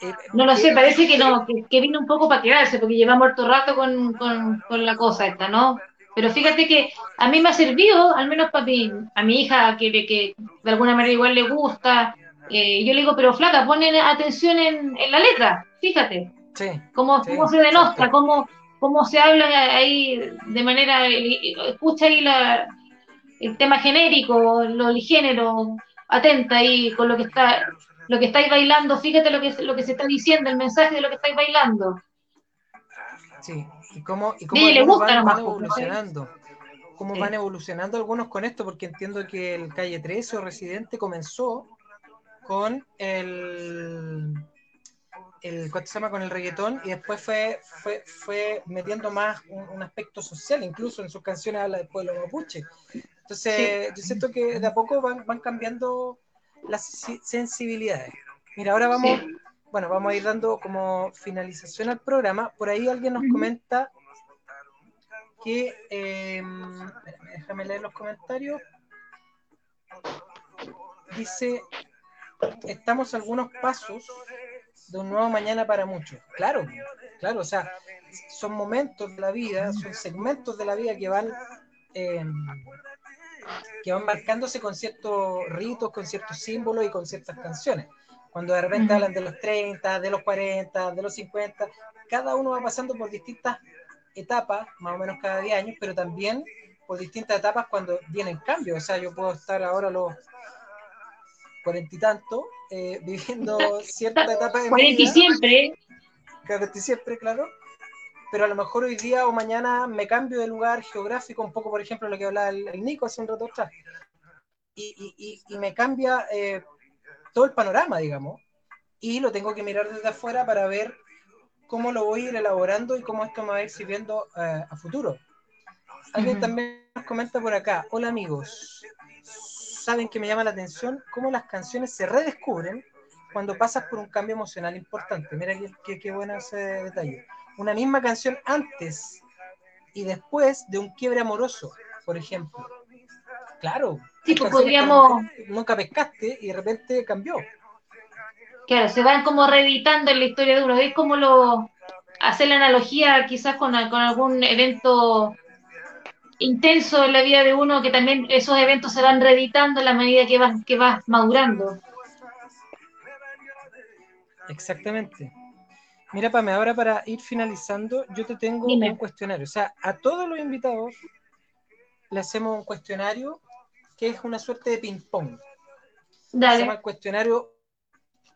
S1: eh,
S2: No lo sé,
S1: eh,
S2: parece que no, que, que vino un poco para quedarse, porque llevamos harto rato con, con, con la cosa esta, ¿no? Pero fíjate que a mí me ha servido, al menos para mi, a mi hija, que, que de alguna manera igual le gusta, eh, yo le digo, pero flaca, ponen atención en, en la letra, fíjate,
S1: Sí,
S2: cómo,
S1: Sí,
S2: cómo se denostra, cómo, cómo se habla ahí de manera, escucha ahí la, el tema genérico, lo, el género, atenta ahí con lo que está, lo que estáis bailando, fíjate lo que, lo que se está diciendo, el mensaje de lo que estáis bailando.
S1: sí. Y cómo, y cómo
S2: le gusta
S1: van,
S2: nomás,
S1: van
S2: pues,
S1: evolucionando. Cómo
S2: Sí.
S1: van evolucionando algunos con esto, porque entiendo que el Calle 13 o Residente comenzó con el, el ¿cuánto se llama? con el reggaetón y después fue, fue, fue metiendo más un, un aspecto social, incluso en sus canciones habla del pueblo mapuche. Entonces, yo siento que de a poco van, van cambiando las si- sensibilidades. Mira, ahora vamos,
S2: Sí.
S1: bueno, vamos a ir dando como finalización al programa. Por ahí alguien nos comenta que, eh, espérame, déjame leer los comentarios. Dice, estamos a algunos pasos de un nuevo mañana para muchos. Claro, claro, o sea, son momentos de la vida, son segmentos de la vida que van eh, que van marcándose con ciertos ritos, con ciertos símbolos y con ciertas canciones. Cuando de repente hablan de los 30, de los 40, de los 50, cada uno va pasando por distintas etapas, más o menos cada 10 años, pero también por distintas etapas cuando vienen cambios. O sea, yo puedo estar ahora los cuarenta y tantos, eh, viviendo cierta etapa de mi
S2: Cuarenta y
S1: vida,
S2: siempre,
S1: casi siempre, claro, pero a lo mejor hoy día o mañana me cambio de lugar geográfico, un poco, por ejemplo, lo que hablaba el, el Nico hace un rato atrás, y, y- y- y me cambia eh, todo el panorama, digamos, y lo tengo que mirar desde afuera para ver cómo lo voy a ir elaborando y cómo esto me va a ir sirviendo eh, a futuro. Alguien
S2: Ujú.
S1: también nos comenta por acá, hola amigos, saben que me llama la atención cómo las canciones se redescubren cuando pasas por un cambio emocional importante. Mira qué, qué, qué bueno ese detalle. Una misma canción antes y después de un quiebre amoroso, por ejemplo. Claro.
S2: Sí, pues podríamos-
S1: nunca pescaste y de repente cambió.
S2: claro, se van como reeditando en la historia de uno. Es como lo hacer la analogía quizás con, con algún evento intenso en la vida de uno, que también esos eventos se van reeditando en la medida que vas, que vas madurando.
S1: Exactamente. Mira, Pame, ahora para ir finalizando, yo te tengo
S2: Dime.
S1: un cuestionario. O sea, a todos los invitados le hacemos un cuestionario que es una suerte de ping-pong. Se llama el cuestionario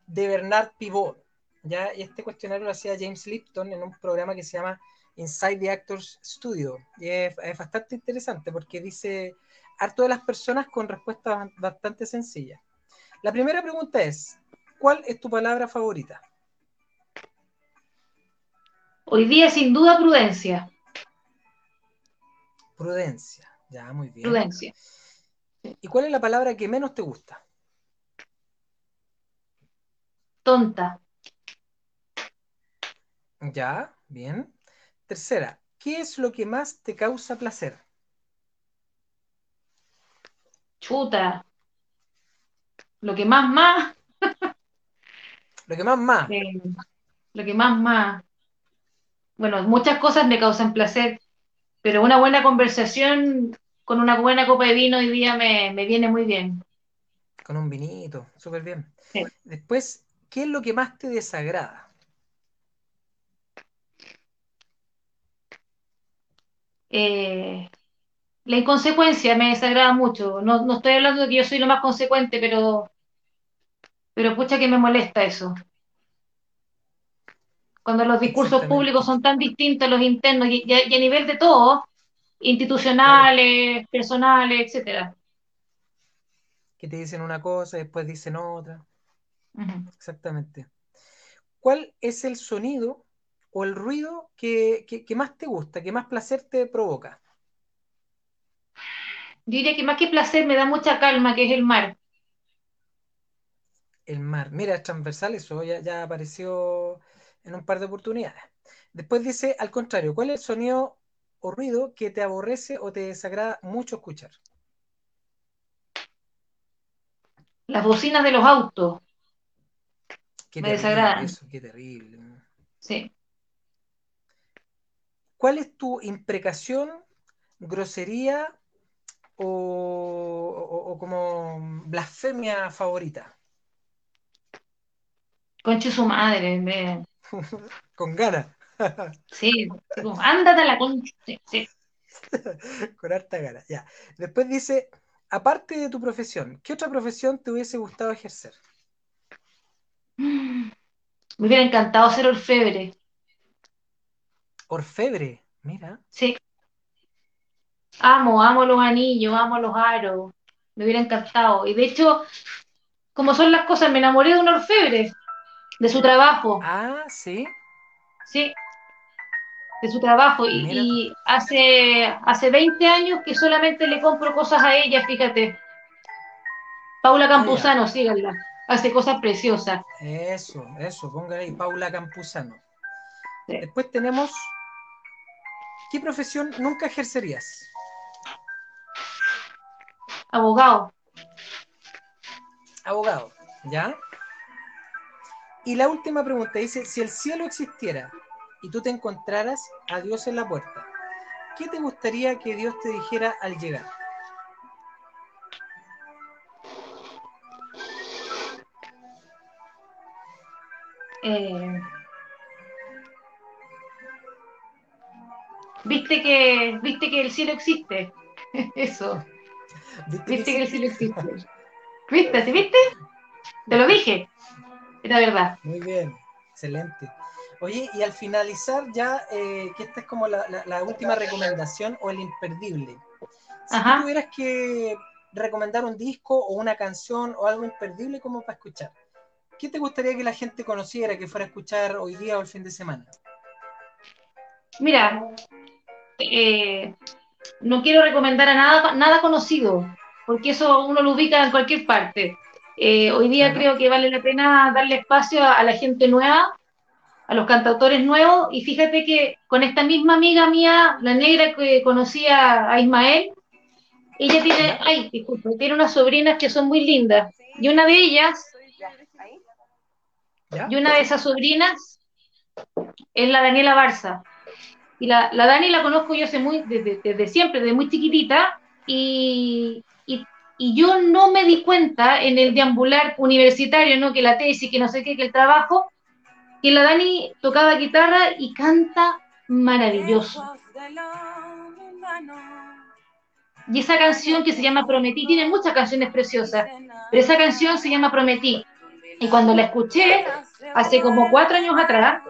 S1: de Bernard Pivot. ¿ya? Y este cuestionario lo hacía James Lipton en un programa que se llama Inside the Actors Studio. Y es, es bastante interesante porque dice harto de las personas con respuestas ba- bastante sencillas. La primera pregunta es, ¿cuál es tu palabra favorita?
S2: Hoy día, sin duda, prudencia.
S1: Prudencia. Ya, muy bien.
S2: Prudencia.
S1: ¿Y cuál es la palabra que menos te gusta?
S2: Tonta.
S1: Ya, bien. Tercera, ¿qué es lo que más te causa placer?
S2: Chuta. Lo que más, más.
S1: Lo que más más.
S2: eh, lo que más, más. Bueno, muchas cosas me causan placer, pero una buena conversación con una buena copa de vino hoy día me, me viene muy bien.
S1: Con un vinito, súper bien.
S2: Sí.
S1: Después, ¿qué es lo que más te desagrada?
S2: Eh, la inconsecuencia me desagrada mucho. No, no estoy hablando de que yo soy lo más consecuente, pero, pero pucha que me molesta eso. Cuando los discursos públicos son tan distintos los internos y, y a, y a nivel de todo, institucionales, personales, etcétera.
S1: Que te dicen una cosa y después dicen otra. Exactamente. ¿Cuál es el sonido o el ruido que, que- que más te gusta, que más placer te provoca?
S2: Yo diría que más que placer me da mucha calma, que es el mar.
S1: El mar. Mira, es transversal, eso ya, ya apareció en un par de oportunidades. Después dice, al contrario, ¿cuál es el sonido o ruido que te aborrece o te desagrada mucho escuchar?
S2: Las bocinas de los autos,
S1: Qué
S2: Me desagradan.
S1: eso, qué terrible.
S2: sí.
S1: ¿Cuál es tu imprecación, grosería o, o- o como blasfemia favorita?
S2: Conche su madre, me-
S1: Con ganas,
S2: sí, como, ándate a la concha, sí, sí.
S1: con harta ganas, ya. Después dice, aparte de tu profesión, ¿qué otra profesión te hubiese gustado ejercer?
S2: Me hubiera encantado ser orfebre,
S1: Orfebre, mira.
S2: sí. Amo, amo los anillos, amo los aros, me hubiera encantado. Y de hecho, como son las cosas, me enamoré de un orfebre, de su trabajo,
S1: Ah, sí.
S2: sí, de su trabajo. Y,
S1: Mira.
S2: y hace, hace 20 años que solamente le compro cosas a ella, fíjate. Paula Campuzano, síganla, hace cosas preciosas.
S1: Eso, eso, póngale ahí, Paula Campuzano.
S2: Sí.
S1: Después tenemos, ¿qué profesión nunca ejercerías?
S2: Abogado,
S1: Abogado, ¿ya? Y la última pregunta dice, si el cielo existiera y tú te encontraras a Dios en la puerta, ¿qué te gustaría que Dios te dijera al llegar?
S2: eh, viste que, viste que el cielo existe. Eso, viste que el cielo existe. ¿Viste? ¿Sí viste? Te lo dije. Era verdad.
S1: Muy bien, excelente. Oye, y al finalizar ya, eh, que esta es como la, la- la última recomendación o el imperdible. Si
S2: Ajá.
S1: tú tuvieras que recomendar un disco o una canción o algo imperdible como para escuchar, ¿qué te gustaría que la gente conociera, que fuera a escuchar hoy día o el fin de semana?
S2: Mira, eh, no quiero recomendar a nada, nada conocido, porque eso uno lo ubica en cualquier parte. Eh, hoy día creo que vale la pena darle espacio a, a la gente nueva, a los cantautores nuevos, y fíjate que con esta misma amiga mía, la negra que conocía a Ismael, ella tiene, ay, disculpa, tiene unas sobrinas que son muy lindas, y una de ellas, y una de esas sobrinas es la Daniela Barza. Y la, la Dani la conozco yo hace muy, desde, desde siempre, desde muy chiquitita, y, y, y yo no me di cuenta en el deambular universitario, ¿no? Que la tesis, que no sé qué, que el trabajo, que la Dani tocaba guitarra y canta maravilloso. Y esa canción que se llama Prometí, tiene muchas canciones preciosas, pero esa canción se llama Prometí. Y cuando la escuché, hace como cuatro años atrás,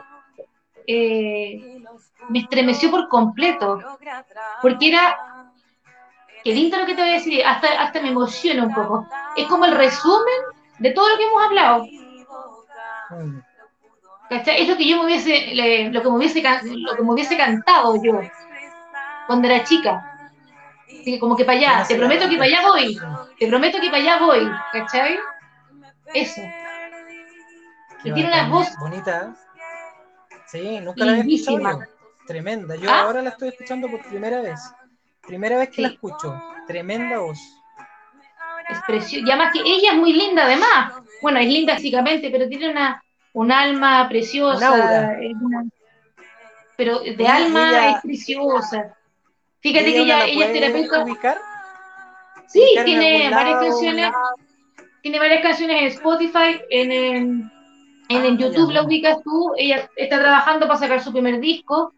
S2: eh, me estremeció por completo, porque era, qué lindo lo que te voy a decir, hasta, hasta me emociona un poco. Es como el resumen de todo lo que hemos hablado.
S1: Mm.
S2: ¿Cachai? Es lo que yo me hubiese, le- lo que me hubiese, lo que me hubiese cantado yo cuando era chica. Así que como que para allá, te prometo que para allá voy, te prometo que para allá voy, ¿cachai? Eso.
S1: Qué
S2: Y tiene una voz
S1: bonita. Sí, nunca la había escuchado
S2: lindísima.
S1: Tremenda. Yo
S2: ¿Ah?
S1: ahora la estoy escuchando por primera vez. Primera vez que
S2: Sí.
S1: la escucho. Tremenda voz.
S2: es preciosa. Y además que ella es muy linda además. Bueno, es linda físicamente, pero tiene una, un alma preciosa.
S1: Un aura.
S2: es una- pero de
S1: Ella-
S2: alma
S1: ella-
S2: es preciosa. Fíjate
S1: ¿Y
S2: que ella,
S1: la
S2: ella es terapeuta.
S1: ubicar?
S2: Sí, tiene varias canciones. Tiene varias canciones en Spotify, en, en, en, en
S1: Ah,
S2: YouTube la ubicas tú. Ella está trabajando para sacar su primer disco.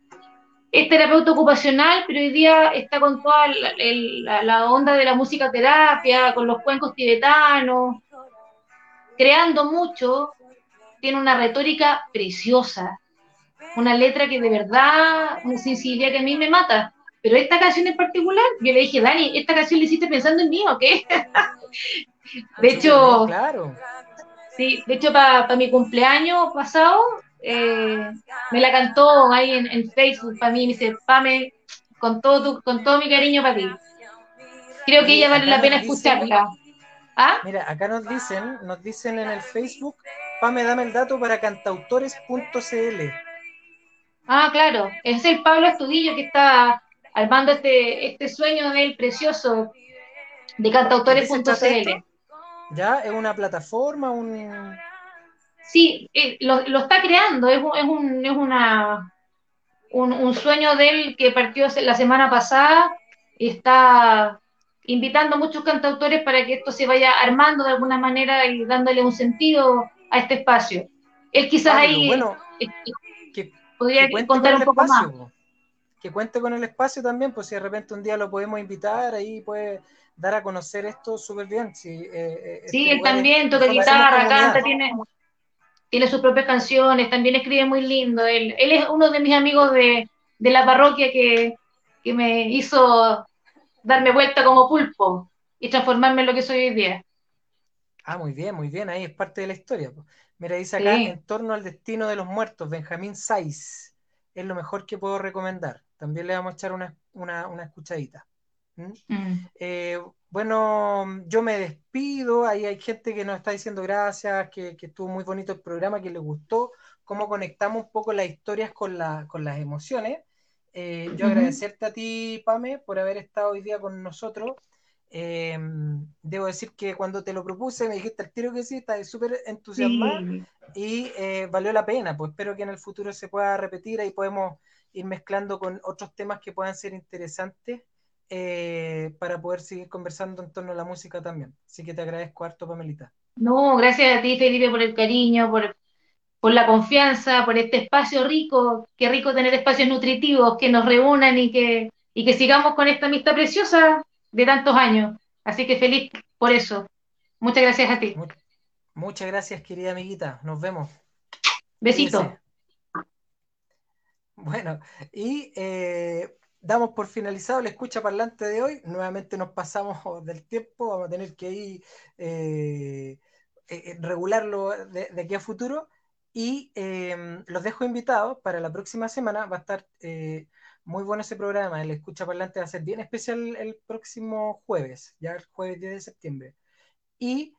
S2: Es terapeuta ocupacional, pero hoy día está con toda la, el- la- la onda de la música terapia, con los cuencos tibetanos, creando mucho. Tiene una retórica preciosa, una letra que de verdad, una sensibilidad que a mí me mata. Pero esta canción en particular, yo le dije, Dani, ¿esta canción la hiciste pensando en mí o qué? De hecho,
S1: Claro.
S2: Sí, de hecho, para mi cumpleaños pasado, eh, me la cantó ahí en, en Facebook para mí, me dice, Pame, con todo, tu- con todo mi cariño para ti. Creo que ella vale la pena escucharla. ¿Ah?
S1: Mira, acá nos dicen, nos dicen en el Facebook, Pame, dame el dato para cantautores.cl.
S2: Ah, claro, es el Pablo Estudillo que está armando este, este sueño del precioso de
S1: ¿De qué se trata
S2: cantautores.cl.
S1: ¿Ya? ¿Es una plataforma? Un...
S2: Sí, eh, lo, lo está creando, es, un, es, un, es una, un, un sueño de él que partió la semana pasada y está invitando a muchos cantautores para que esto se vaya armando de alguna manera y dándole un sentido a este espacio. Él quizás
S1: Ah,
S2: ahí
S1: bueno,
S2: eh,
S1: que,
S2: podría
S1: que
S2: contar
S1: con
S2: un poco más.
S1: espacio. Que cuente con el espacio también, pues si de repente un día lo podemos invitar, ahí puede dar a conocer esto súper bien. Si, eh, eh, este
S2: Sí, él
S1: lugar es-
S2: también toca guitarra, canta, tiene, tiene sus propias canciones, también escribe muy lindo. Él, él es uno de mis amigos de, de la parroquia que, que me hizo darme vuelta como pulpo y transformarme en lo que soy hoy día.
S1: Ah, muy bien, muy bien, ahí es parte de la historia. Mira, dice acá,
S2: Sí.
S1: en torno al destino de los muertos, Benjamín Saiz, es lo mejor que puedo recomendar. También le vamos a echar una, una, una escuchadita. ¿Mm?
S2: Mm.
S1: Eh, bueno, yo me despido. Ahí hay gente que nos está diciendo gracias, que, que estuvo muy bonito el programa, que les gustó, cómo conectamos un poco las historias con, la, con las emociones. Eh, yo agradecerte a ti, Pame, por haber estado hoy día con nosotros. Eh, debo decir que cuando te lo propuse me dijiste al tiro que sí, estás súper entusiasmada
S2: Sí.
S1: y eh, valió la pena. Pues espero que en el futuro se pueda repetir. Ahí podemos ir mezclando con otros temas que puedan ser interesantes eh, para poder seguir conversando en torno a la música también. Así que te agradezco harto, Pamelita.
S2: No, gracias a ti, Felipe, por el cariño, por, por la confianza, por este espacio rico. Qué rico tener espacios nutritivos que nos reúnan y que, y que sigamos con esta amistad preciosa de tantos años. Así que feliz por eso. Muchas gracias a ti.
S1: Mu- Muchas gracias, querida amiguita. Nos vemos.
S2: Besito.
S1: Bueno, y eh, damos por finalizado la escucha parlante de hoy. Nuevamente nos pasamos del tiempo, vamos a tener que ir eh, eh, regularlo de, de aquí a futuro. Y eh, los dejo invitados para la próxima semana. Va a estar eh, muy bueno ese programa. El escucha parlante va a ser bien especial el próximo jueves, ya el jueves 10 de septiembre. Y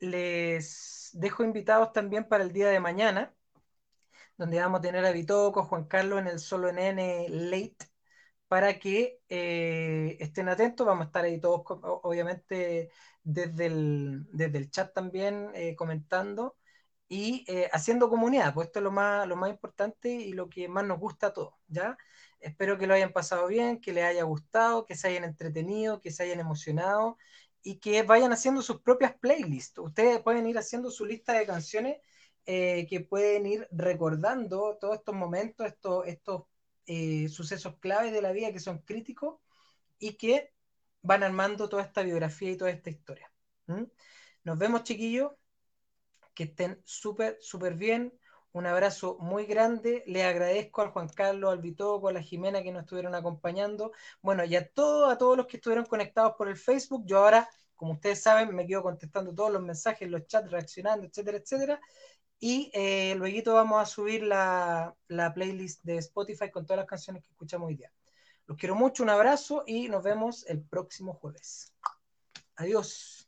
S1: les dejo invitados también para el día de mañana donde vamos a tener a Bitoco, Juan Carlos en el Solo NN Late, para que eh, estén atentos. Vamos a estar ahí todos, obviamente, desde el, desde el chat también eh, comentando y eh, haciendo comunidad, pues esto es lo más, lo más importante y lo que más nos gusta a todos, ¿ya? Espero que lo hayan pasado bien, que les haya gustado, que se hayan entretenido, que se hayan emocionado y que vayan haciendo sus propias playlists. Ustedes pueden ir haciendo su lista de canciones que pueden ir recordando todos estos momentos, estos, estos eh, sucesos claves de la vida que son críticos y que van armando toda esta biografía y toda esta historia. Nos vemos, chiquillos. Que estén súper, súper bien. Un abrazo muy grande. Le agradezco al Juan Carlos, al Vitoco, a la Jimena que nos estuvieron acompañando. Bueno, y a a todos los que estuvieron conectados por el Facebook. Yo ahora, como ustedes saben, me quedo contestando todos los mensajes, los chats, reaccionando, etcétera, etcétera. Y eh, luego vamos a subir la, la playlist de Spotify con todas las canciones que escuchamos hoy día. Los quiero mucho, un abrazo y nos vemos el próximo jueves. Adiós.